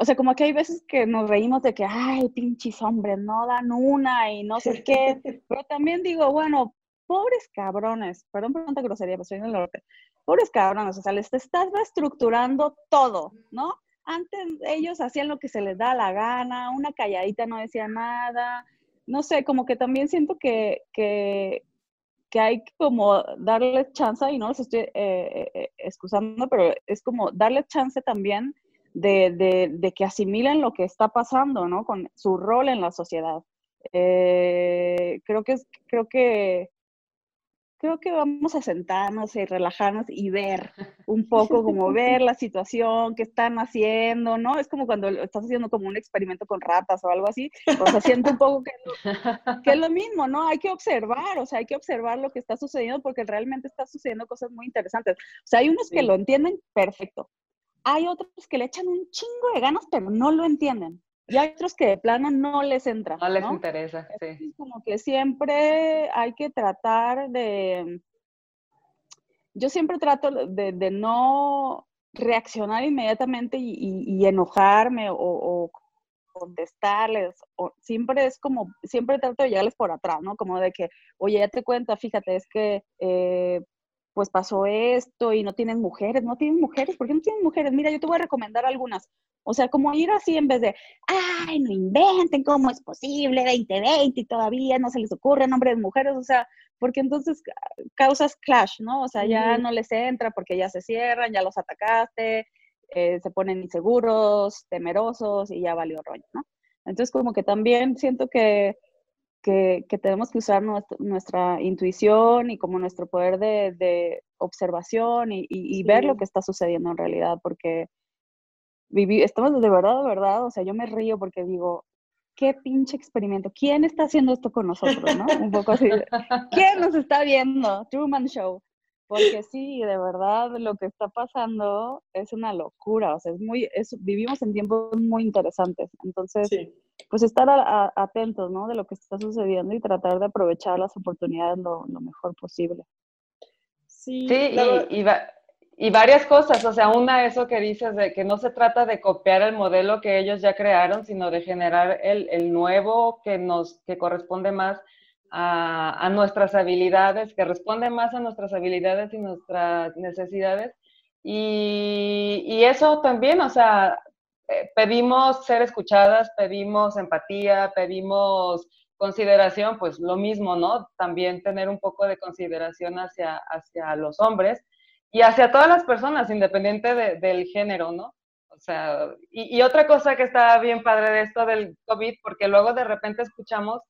o sea, como que hay veces que nos reímos de que, ay, pinches hombres, no dan una y no sé qué, [laughs] pero también digo, bueno, pobres cabrones, perdón por tanta grosería, pero estoy en el norte, pobres cabrones, o sea, les estás reestructurando todo, ¿no? Antes ellos hacían lo que se les da la gana, una calladita no decía nada, no sé, como que también siento que, que, que hay que como darle chance, y no los estoy eh, eh, eh, excusando, pero es como darle chance también de, de, que asimilen lo que está pasando, ¿no? Con su rol en la sociedad. creo que, creo que creo que vamos a sentarnos y relajarnos y ver un poco, como ver la situación, qué están haciendo, ¿no? Es como cuando estás haciendo como un experimento con ratas o algo así, o sea, siento un poco que, [laughs] que, es lo mismo, ¿no? Hay que observar, o sea, hay que observar lo que está sucediendo porque realmente está sucediendo cosas muy interesantes. O sea, hay unos que lo entienden perfecto, hay otros que le echan un chingo de ganas, pero no lo entienden. Y hay otros que de plano no les entra. No les interesa, sí. Es como que siempre hay que tratar de... Yo siempre trato de, no reaccionar inmediatamente y, enojarme o, contestarles. O, siempre es como, siempre trato de llegarles por atrás, ¿no? Como de que, oye, ya te cuenta, fíjate, es que eh, pues pasó esto y no tienen mujeres, no tienen mujeres, ¿por qué no tienen mujeres? Mira, yo te voy a recomendar algunas. O sea, como ir así en vez de, ay, no inventen, ¿cómo es posible? 2020 y todavía no se les ocurre nombre de mujeres, o sea, porque entonces causas clash, ¿no? O sea, ya no les entra porque ya se cierran, ya los atacaste, eh, se ponen inseguros, temerosos y ya valió rollo, ¿no? Entonces, como que también siento que que, tenemos que usar nuestra, intuición y como nuestro poder de, observación y, ver lo que está sucediendo en realidad, porque viví, estamos de verdad, de verdad, o sea, yo me río porque digo, qué pinche experimento, ¿quién está haciendo esto con nosotros, no? Un poco así, [laughs] ¿quién nos está viendo? Truman Show. Porque sí, de verdad, lo que está pasando es una locura, o sea, es muy, es, vivimos en tiempos muy interesantes, entonces pues estar atentos, ¿no? De lo que está sucediendo y tratar de aprovechar las oportunidades lo, mejor posible. Sí, y, y, varias cosas, o sea, una eso que dices de que no se trata de copiar el modelo que ellos ya crearon, sino de generar el, el nuevo que nos, que corresponde más a, nuestras habilidades, que responde más a nuestras habilidades y nuestras necesidades. Y, y eso también, o sea, eh, pedimos ser escuchadas, pedimos empatía, pedimos consideración, pues lo mismo, ¿no? También tener un poco de consideración hacia, hacia los hombres y hacia todas las personas, independiente del género, ¿no? O sea, y, y otra cosa que está bien padre de esto del COVID, porque luego de repente escuchamos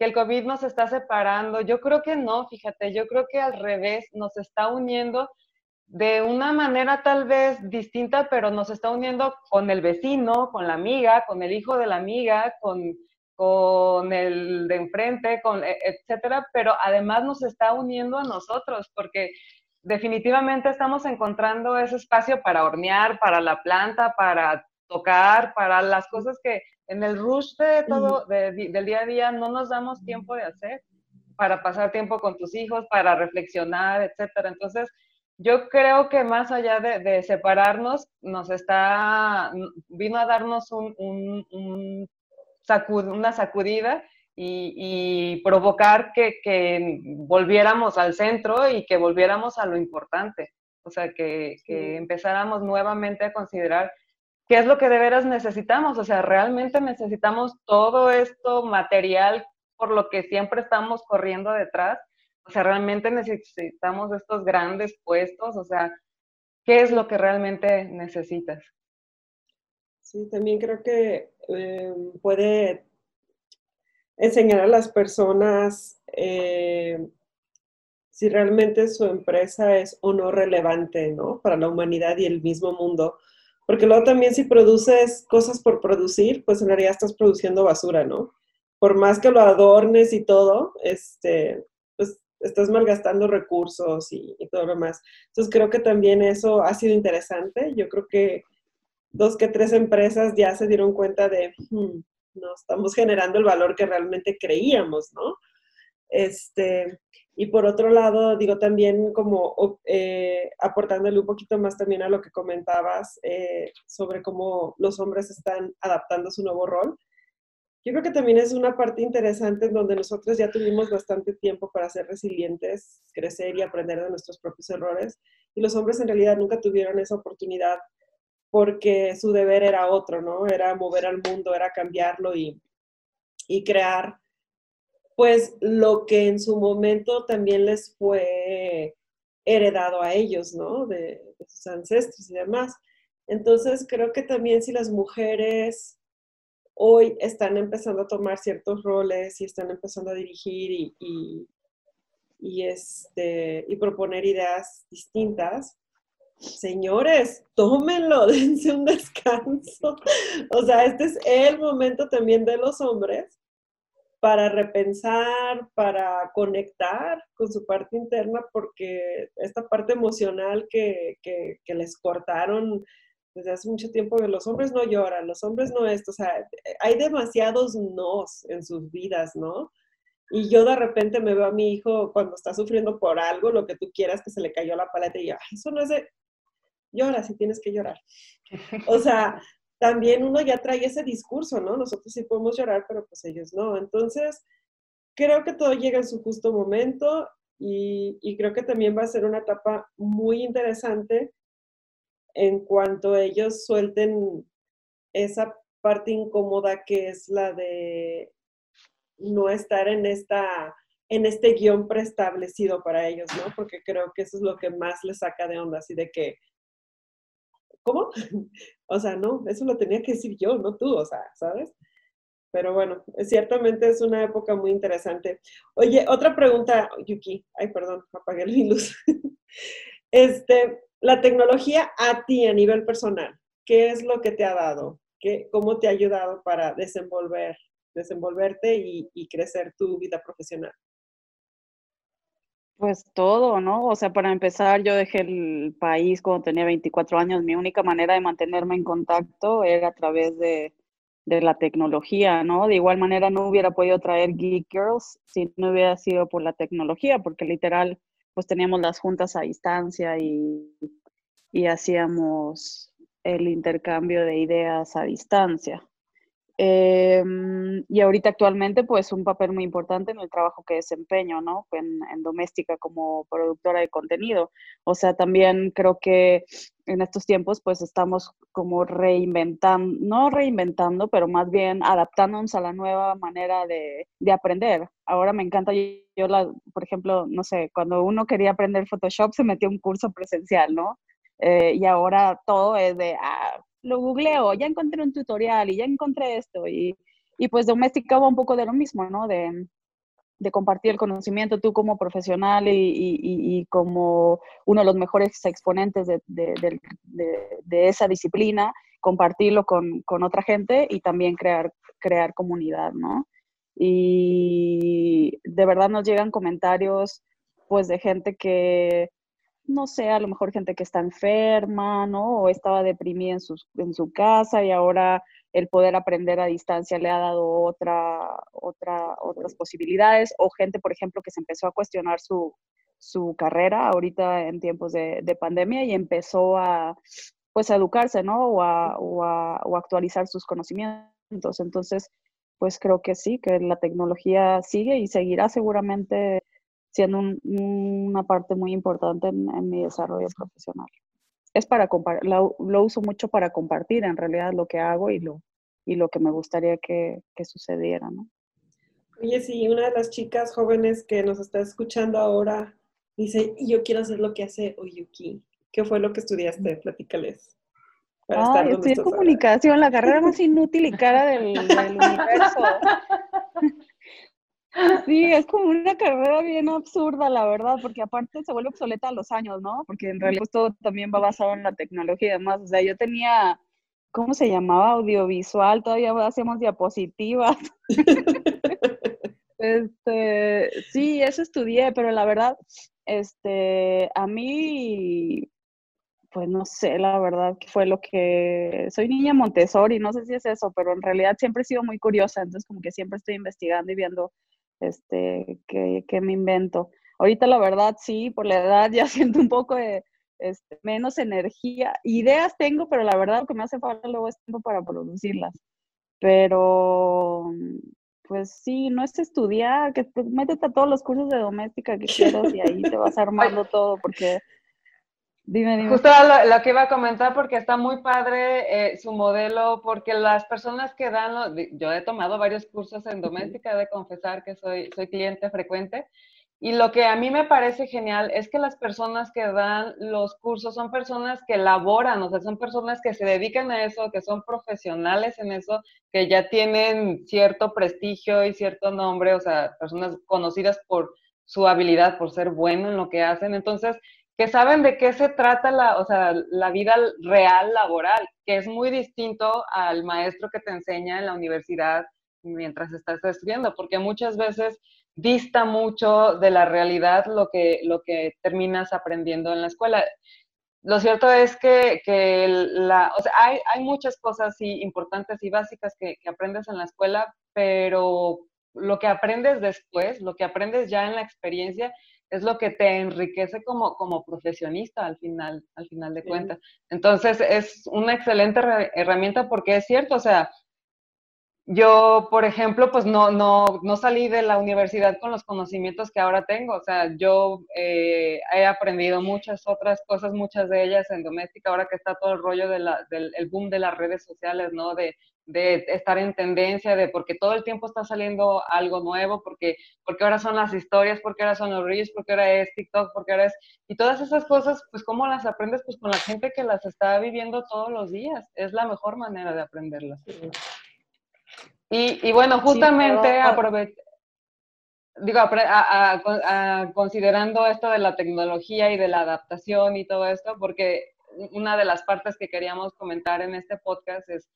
que el COVID nos está separando. Yo creo que no, fíjate, yo creo que al revés, nos está uniendo de una manera tal vez distinta, pero nos está uniendo con el vecino, con la amiga, con el hijo de la amiga, con, con el de enfrente, con, e, etcétera, pero además nos está uniendo a nosotros, porque definitivamente estamos encontrando ese espacio para hornear, para la planta, para tocar, para las cosas que en el rush de todo, del día a día, no nos damos tiempo de hacer, para pasar tiempo con tus hijos, para reflexionar, etcétera. Entonces, yo creo que más allá de, separarnos, nos está, vino a darnos un, un, una sacudida y, provocar que, volviéramos al centro y que volviéramos a lo importante. O sea, que, que empezáramos nuevamente a considerar qué es lo que de veras necesitamos. O sea, realmente necesitamos todo esto material por lo que siempre estamos corriendo detrás. O sea, realmente necesitamos estos grandes puestos. O sea, ¿qué es lo que realmente necesitas? Sí, también creo que eh, puede enseñar a las personas eh, si realmente su empresa es o no relevante, ¿no? Para la humanidad y el mismo mundo. Porque luego también si produces cosas por producir, pues en realidad estás produciendo basura, ¿no? Por más que lo adornes y todo, este, pues estás malgastando recursos y, todo lo demás. Entonces creo que también eso ha sido interesante. Yo creo que dos que tres empresas ya se dieron cuenta de, hmm, no estamos generando el valor que realmente creíamos, ¿no? Este, y por otro lado, digo también como eh, aportándole un poquito más también a lo que comentabas eh, sobre cómo los hombres están adaptando su nuevo rol. Yo creo que también es una parte interesante en donde nosotros ya tuvimos bastante tiempo para ser resilientes, crecer y aprender de nuestros propios errores. Y los hombres en realidad nunca tuvieron esa oportunidad porque su deber era otro, ¿no? Era mover al mundo, era cambiarlo y, y crear pues lo que en su momento también les fue heredado a ellos, ¿no? De, sus ancestros y demás. Entonces, creo que también si las mujeres hoy están empezando a tomar ciertos roles y están empezando a dirigir y, y, este, y proponer ideas distintas, señores, tómenlo, [laughs] dense un descanso. O sea, este es el momento también de los hombres para repensar, para conectar con su parte interna, porque esta parte emocional que, les cortaron desde hace mucho tiempo, que los hombres no lloran, los hombres no esto, o sea, hay demasiados nos en sus vidas, ¿no? Y yo de repente me veo a mi hijo cuando está sufriendo por algo, lo que tú quieras, que se le cayó la paleta y yo, eso no es de, llora si tienes que llorar. [laughs] O sea, también uno ya trae ese discurso, ¿no? Nosotros sí podemos llorar, pero pues ellos no. Entonces, creo que todo llega en su justo momento y, creo que también va a ser una etapa muy interesante en cuanto ellos suelten esa parte incómoda que es la de no estar en esta en este guion preestablecido para ellos, ¿no? Porque creo que eso es lo que más les saca de onda, así de que ¿cómo? O sea, no, eso lo tenía que decir yo, no tú, o sea, ¿sabes? Pero bueno, ciertamente es una época muy interesante. Oye, otra pregunta, Yuki. Ay, perdón, apagué mi luz. [laughs] este, la tecnología a ti a nivel personal, ¿qué es lo que te ha dado? ¿Qué, ¿Cómo te ha ayudado para desenvolver, desenvolverte y, y crecer tu vida profesional? Pues todo, ¿no? O sea, para empezar, yo dejé el país cuando tenía 24 años. Mi única manera de mantenerme en contacto era a través de, la tecnología, ¿no? De igual manera no hubiera podido traer Geek Girls si no hubiera sido por la tecnología, porque literal, pues teníamos las juntas a distancia y, y hacíamos el intercambio de ideas a distancia. Em, y ahorita actualmente, pues un papel muy importante en el trabajo que desempeño, ¿no? En, en, doméstica como productora de contenido. O sea, también creo que en estos tiempos, pues estamos como reinventando, no reinventando, pero más bien adaptándonos a la nueva manera de, de aprender. Ahora me encanta, yo, la, por ejemplo, no sé, cuando uno quería aprender Photoshop, se metió un curso presencial, ¿no? Eh, y ahora todo es de, ah, lo googleo, ya encontré un tutorial y ya encontré esto. Y, y pues doméstica va un poco de lo mismo, ¿no? De, de compartir el conocimiento tú como profesional y, y, y, como uno de los mejores exponentes de, de, de esa disciplina, compartirlo con, con, otra gente y también crear, crear comunidad, ¿no? Y de verdad nos llegan comentarios pues de gente que, no sé, a lo mejor gente que está enferma, ¿no? O estaba deprimida en su, en su casa y ahora el poder aprender a distancia le ha dado otra, otra, otras posibilidades, o gente, por ejemplo, que se empezó a cuestionar su, su carrera ahorita en tiempos de, de, pandemia y empezó a, pues, a educarse, ¿no? O a, o a, o actualizar sus conocimientos. Entonces, pues creo que sí, que la tecnología sigue y seguirá seguramente siendo una parte muy importante en, en mi desarrollo profesional es para compartir, lo, uso mucho para compartir en realidad lo que hago y lo, y lo que me gustaría que, que sucediera, ¿no? Oye, sí, una de las chicas jóvenes que nos está escuchando ahora dice, yo quiero hacer lo que hace Oyuki. ¿Qué fue lo que estudiaste? Platícales. Ah, estudié comunicación, la carrera más inútil y cara del, del [laughs] universo. Sí, es como una carrera bien absurda, la verdad, porque aparte se vuelve obsoleta a los años, ¿no? Porque en realidad todo también va basado en la tecnología y demás. O sea, yo tenía, ¿cómo se llamaba? Audiovisual, todavía hacemos diapositivas. [laughs] este, sí, eso estudié, pero la verdad, este, a mí, pues no sé, la verdad, que fue lo que, soy niña Montessori, no sé si es eso, pero en realidad siempre he sido muy curiosa, entonces como que siempre estoy investigando y viendo este, que, me invento. Ahorita la verdad sí, por la edad ya [laughs] siento un poco de este, menos energía. Ideas tengo, pero la verdad lo que me hace falta luego es tiempo para producirlas. Pero, pues sí, no es estudiar, que métete a todos los cursos de doméstica que [laughs] quieras y ahí te vas armando todo, porque Dime, dime. Justo lo, que iba a comentar porque está muy padre eh, su modelo, porque las personas que dan, yo he tomado varios cursos en doméstica, de confesar que soy, soy cliente frecuente, y lo que a mí me parece genial es que las personas que dan los cursos son personas que laboran, o sea, son personas que se dedican a eso, que son profesionales en eso, que ya tienen cierto prestigio y cierto nombre, o sea, personas conocidas por su habilidad, por ser bueno en lo que hacen. Entonces, que saben de qué se trata la, o sea, la vida real laboral, que es muy distinto al maestro que te enseña en la universidad mientras estás estudiando, porque muchas veces dista mucho de la realidad lo que, lo que terminas aprendiendo en la escuela. Lo cierto es que, que la, hay, hay, muchas cosas importantes y básicas que aprendes en la escuela, pero lo que aprendes después, lo que aprendes ya en la experiencia, es lo que te enriquece como, como profesionista al final, al final de cuentas. Entonces, es una excelente herramienta porque es cierto, o sea, yo, por ejemplo, pues no, no, no salí de la universidad con los conocimientos que ahora tengo. O sea, yo eh, he aprendido muchas otras cosas, muchas de ellas en doméstica, ahora que está todo el rollo de la, del el boom de las redes sociales, ¿no? De, de estar en tendencia, de porque todo el tiempo está saliendo algo nuevo, porque, porque ahora son las historias, porque ahora son los reels, porque ahora es TikTok, porque ahora es... Y todas esas cosas, pues ¿cómo las aprendes? Pues con la gente que las está viviendo todos los días. Es la mejor manera de aprenderlas. Y, y bueno, justamente digo, considerando esto de la tecnología y de la adaptación y todo esto, porque una de las partes que queríamos comentar en este podcast es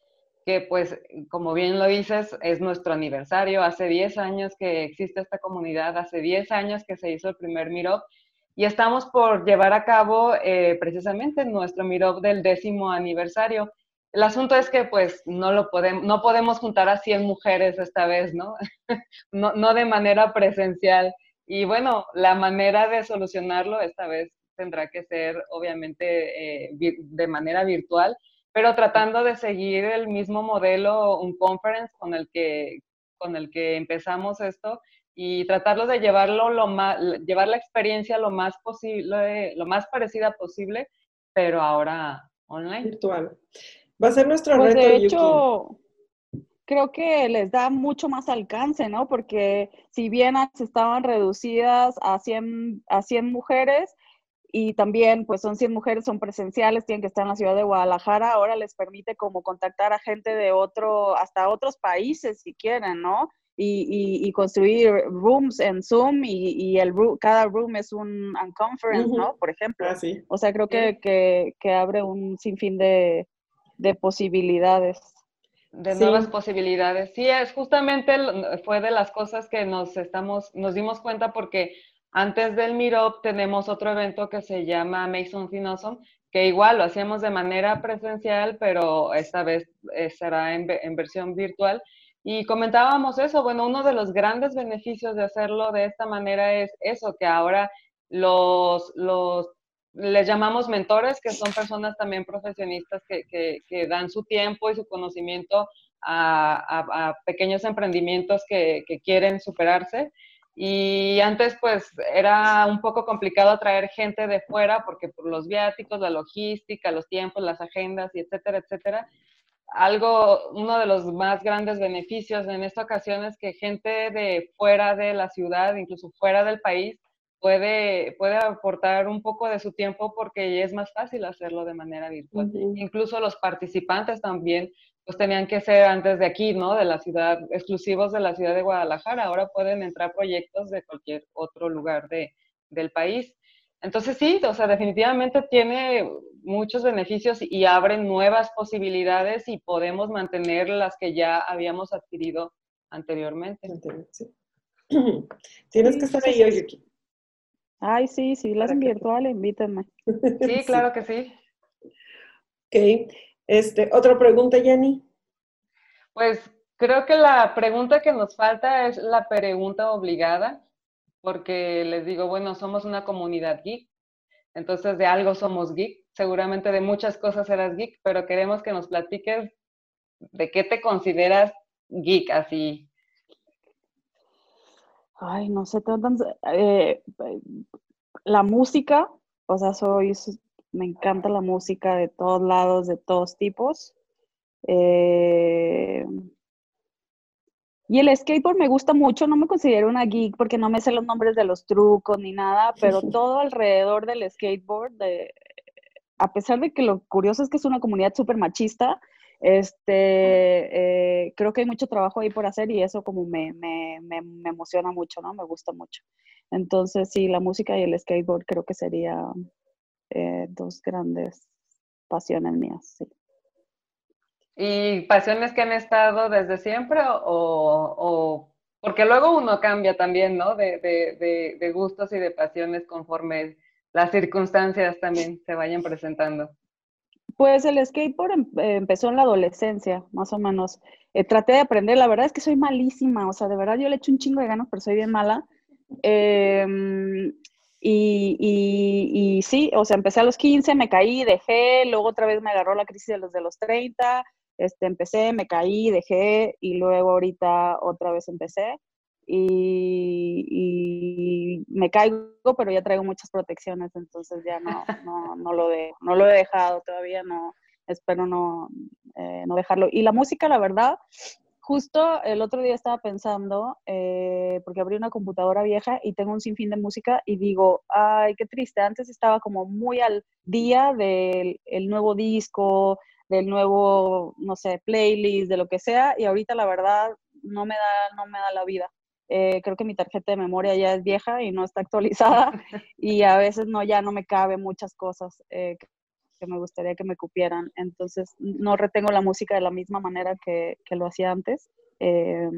que pues, como bien lo dices, es nuestro aniversario. Hace 10 años que existe esta comunidad, hace 10 años que se hizo el primer Meetup y estamos por llevar a cabo eh, precisamente nuestro Meetup del décimo aniversario. El asunto es que pues no lo podemos, no podemos juntar a 100 mujeres esta vez, ¿no? [laughs] ¿no? no de manera presencial. Y bueno, la manera de solucionarlo esta vez tendrá que ser obviamente eh, de manera virtual pero tratando de seguir el mismo modelo, un conference con el que, con el que empezamos esto y tratarlo de llevarlo lo más, llevar la experiencia lo más posible, lo más parecida posible, pero ahora online. Virtual. Va a ser nuestro pues De hecho, creo que les da mucho más alcance, ¿no? Porque si bien estaban reducidas a 100, a 100 mujeres, y también pues son 100 mujeres, son presenciales, tienen que estar en la ciudad de Guadalajara, ahora les permite como contactar a gente de otro, hasta otros países si quieren, ¿no? Y, y, construir rooms en Zoom y, y el cada room es un, conference, ¿no? Por ejemplo. Ah, sí. O sea, creo que, que, que abre un sinfín de, de posibilidades. De nuevas posibilidades. Sí, es justamente fue de las cosas que nos estamos, nos dimos cuenta porque antes del Meetup tenemos otro evento que se llama Mason Awesome, que igual lo hacíamos de manera presencial, pero esta vez eh, será en, en, versión virtual. Y comentábamos eso, bueno, uno de los grandes beneficios de hacerlo de esta manera es eso, que ahora los, los les llamamos mentores, que son personas también profesionistas que, que, dan su tiempo y su conocimiento a, a, pequeños emprendimientos que, que, quieren superarse. Y antes pues era un poco complicado atraer gente de fuera porque por los viáticos, la logística, los tiempos, las agendas y etcétera, etcétera. Algo, uno de los más grandes beneficios en esta ocasión es que gente de fuera de la ciudad, incluso fuera del país, puede, puede aportar un poco de su tiempo porque es más fácil hacerlo de manera virtual. Incluso los participantes también pues tenían que ser antes de aquí, ¿no? De la ciudad, exclusivos de la ciudad de Guadalajara. Ahora pueden entrar proyectos de cualquier otro lugar de, del país. Entonces sí, o sea, definitivamente tiene muchos beneficios y abre nuevas posibilidades y podemos mantener las que ya habíamos adquirido anteriormente. [clears throat] Tienes que estar ahí hoy, Ay, sí, sí, las virtuales, invítenme. [laughs] Sí, claro que sí. Ok. Este, ¿Otra pregunta, Jenny? Pues creo que la pregunta que nos falta es la pregunta obligada, porque les digo, bueno, somos una comunidad geek, entonces de algo somos geek, seguramente de muchas cosas eras geek, pero queremos que nos platiques de qué te consideras geek así Ay, no sé, eh, la música, o sea, soy, me encanta la música de todos lados, de todos tipos. Eh, y el skateboard me gusta mucho, no me considero una geek porque no me sé los nombres de los trucos ni nada, pero todo alrededor del skateboard, de, a pesar de que lo curioso es que es una comunidad súper machista, este, eh, creo que hay mucho trabajo ahí por hacer y eso como me, me, me, emociona mucho, ¿no? Me gusta mucho. Entonces, sí, la música y el skateboard creo que serían eh, dos grandes pasiones mías, sí. ¿Y pasiones que han estado desde siempre o, o porque luego uno cambia también, ¿no? De, de, de gustos y de pasiones conforme las circunstancias también se vayan presentando. Pues el skateboard em, eh, empezó en la adolescencia, más o menos. Eh, traté de aprender, la verdad es que soy malísima, o sea, de verdad yo le echo un chingo de ganas, pero soy bien mala. Em, y, y, sí, o sea, empecé a los 15, me caí, dejé, luego otra vez me agarró la crisis de los de los 30, este, empecé, me caí, dejé, y luego ahorita otra vez empecé y, me caigo, pero ya traigo muchas protecciones, entonces ya no, no, no, lo, de, no lo he dejado todavía, no, espero no, eh, no dejarlo. Y la música, la verdad, justo el otro día estaba pensando, eh, porque abrí una computadora vieja y tengo un sinfín de música y digo, ay, qué triste, antes estaba como muy al día del el nuevo disco, del nuevo, no sé, playlist, de lo que sea, y ahorita la verdad no me da, no me da la vida. Eh, creo que mi tarjeta de memoria ya es vieja y no está actualizada [laughs] y a veces no ya no me cabe muchas cosas eh, que me gustaría que me cupieran. Entonces no retengo la música de la misma manera que, que lo hacía antes eh,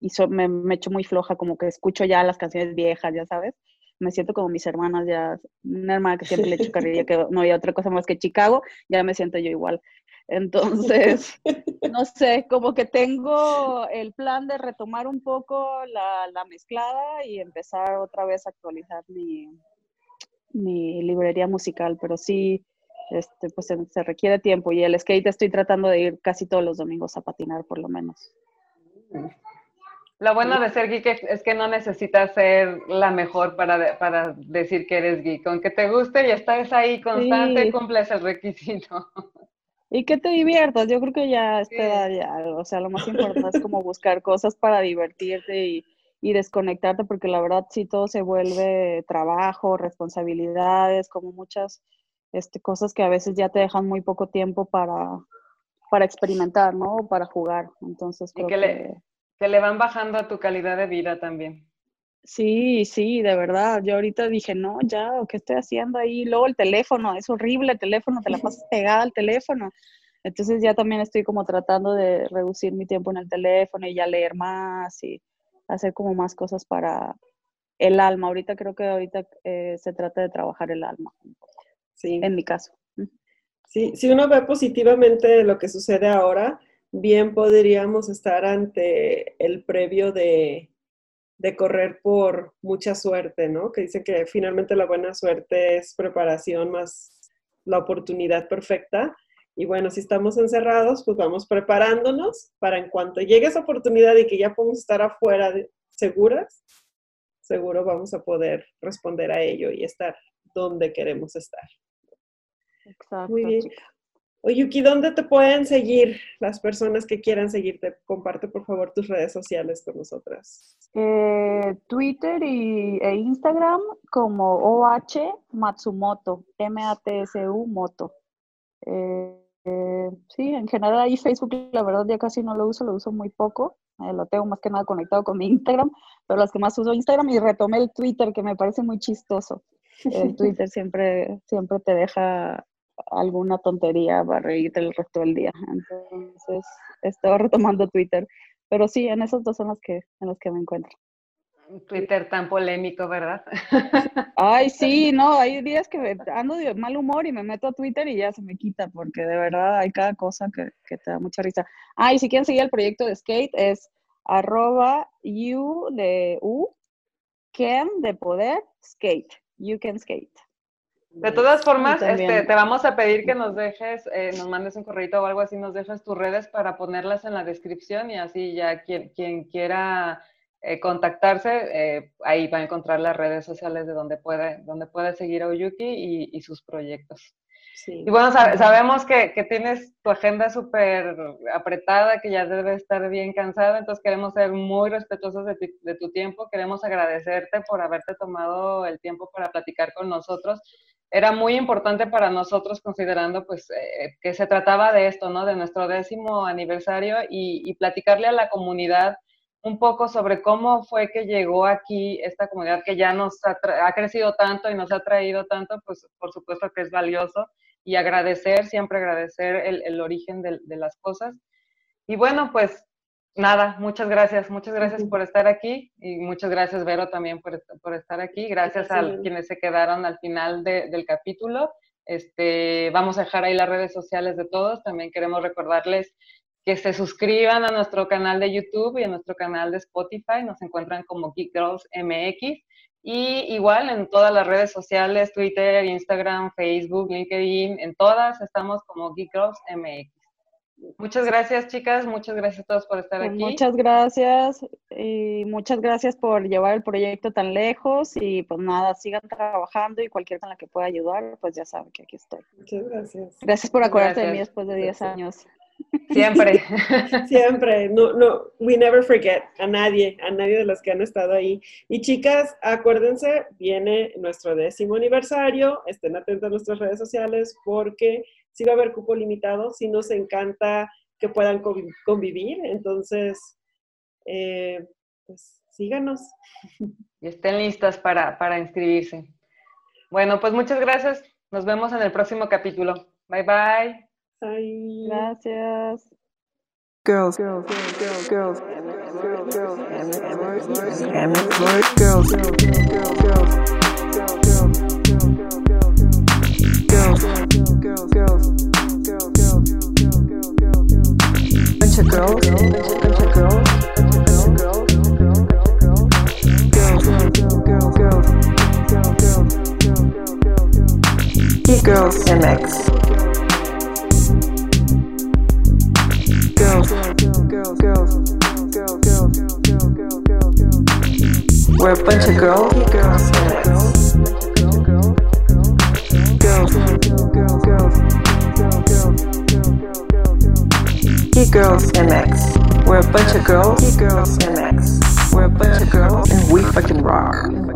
y me, me echo muy floja, como que escucho ya las canciones viejas, ya sabes. Me siento como mis hermanas, ya una hermana que siempre le echo [laughs] carrilla, que no había otra cosa más que Chicago, ya me siento yo igual. Entonces, [laughs] no sé, como que tengo el plan de retomar un poco la, mezclada y empezar otra vez a actualizar mi, mi librería musical, pero sí, este, pues se, requiere tiempo y el skate estoy tratando de ir casi todos los domingos a patinar por lo menos. Lo bueno de ser geek es que no necesitas ser la mejor para, para decir que eres geek. Aunque te guste y estás ahí constante, cumples el requisito. [laughs] Y que te diviertas, yo creo que ya esta ya, o sea, lo más [laughs] importante es como buscar cosas para divertirte y, y desconectarte, porque la verdad sí todo se vuelve trabajo, responsabilidades, como muchas este, cosas que a veces ya te dejan muy poco tiempo para, para experimentar, ¿no? Para jugar. Entonces creo que, le, que le van bajando a tu calidad de vida también. Sí, sí, de verdad. Yo ahorita dije, no, ya, ¿qué estoy haciendo ahí? Luego el teléfono, es horrible el teléfono, te la pasas [laughs] pegada al teléfono. Entonces ya también estoy como tratando de reducir mi tiempo en el teléfono y ya leer más y hacer como más cosas para el alma. Ahorita creo que ahorita eh, se trata de trabajar el alma. Sí. En mi caso. Sí, si uno ve positivamente lo que sucede ahora, bien podríamos estar ante el previo de, de correr por mucha suerte, ¿no? Que dicen que finalmente la buena suerte es preparación más la oportunidad perfecta. Y bueno, si estamos encerrados, pues vamos preparándonos para en cuanto llegue esa oportunidad y que ya podemos estar afuera seguras, seguro vamos a poder responder a ello y estar donde queremos estar. Exacto. Muy bien. Oyuki, ¿dónde te pueden seguir las personas que quieran seguirte? Comparte por favor tus redes sociales con nosotras. Eh, Twitter y, e Instagram como OH Matsumoto, M-A-T-S-U Moto. Eh, eh, sí, en general ahí Facebook la verdad ya casi no lo uso, lo uso muy poco. lo tengo más que nada conectado con mi Instagram, pero las que más uso Instagram y retomé el Twitter que me parece muy chistoso. El [laughs] Twitter siempre, siempre te deja alguna tontería para reírte el resto del día. Entonces, estaba retomando Twitter. Pero sí, en esas dos son las que, en las que me encuentro. Twitter tan polémico, ¿verdad? Ay, [laughs] sí, no, hay días que ando de mal humor y me meto a Twitter y ya se me quita, porque de verdad hay cada cosa que, que te da mucha risa. Ah, y si quieren seguir el proyecto de Skate es arroba you de U, can de poder, skate, you can skate. De todas formas, este, te vamos a pedir que nos dejes, eh, nos mandes un correo o algo así, nos dejes tus redes para ponerlas en la descripción y así ya quien, quien quiera eh, contactarse, eh, ahí va a encontrar las redes sociales de donde puede, donde puede seguir a Oyuki y, y sus proyectos. Y bueno, sabemos que, que, tienes tu agenda súper apretada, que ya debe estar bien cansada, entonces queremos ser muy respetuosos de, de, tu tiempo, queremos agradecerte por haberte tomado el tiempo para platicar con nosotros era muy importante para nosotros considerando pues eh, que se trataba de esto, ¿no? De nuestro décimo aniversario y, platicarle a la comunidad un poco sobre cómo fue que llegó aquí esta comunidad que ya nos ha, crecido tanto y nos ha traído tanto, pues por supuesto que es valioso y agradecer, siempre agradecer el, origen de, de las cosas. Y bueno, pues Nada, muchas gracias, muchas gracias por estar aquí y muchas gracias Vero también por, por estar aquí. Gracias a quienes se quedaron al final del capítulo. Este, vamos a dejar ahí las redes sociales de todos. También queremos recordarles que se suscriban a nuestro canal de YouTube y a nuestro canal de Spotify. Nos encuentran como Geek Girls MX. Y igual en todas las redes sociales, Twitter, Instagram, Facebook, LinkedIn, en todas estamos como Geek Girls MX. Muchas gracias, chicas. Muchas gracias a todos por estar aquí. Muchas gracias y muchas gracias por llevar el proyecto tan lejos y pues nada, sigan trabajando y cualquier con la que pueda ayudar, pues ya saben que aquí estoy. Muchas gracias. Gracias por acordarte de mí después de 10 años. Siempre. [laughs] Siempre. No, no, we never forget a nadie, a nadie de los que han estado ahí. Y chicas, acuérdense, viene nuestro décimo aniversario. Estén atentos a nuestras redes sociales porque si va a haber cupo limitado, si nos encanta que puedan convivir, entonces, eh, pues síganos. [laughs] Y estén listas para, para inscribirse. Bueno, pues muchas gracias. Nos vemos en el próximo capítulo. Bye bye. Bye. Gracias. Girls, girls, girls, girls, girls, girls, girls, girls, girls, bunch of girls, bunch into girls, into girls, into girls. Girls MX. Girls, girls, girls, girls, girls, girls, girls, girls. We're a bunch of girls, girls MX. Girls MX. We're a bunch of girls. Girls MX. We're a bunch of girls. And. We fucking rock.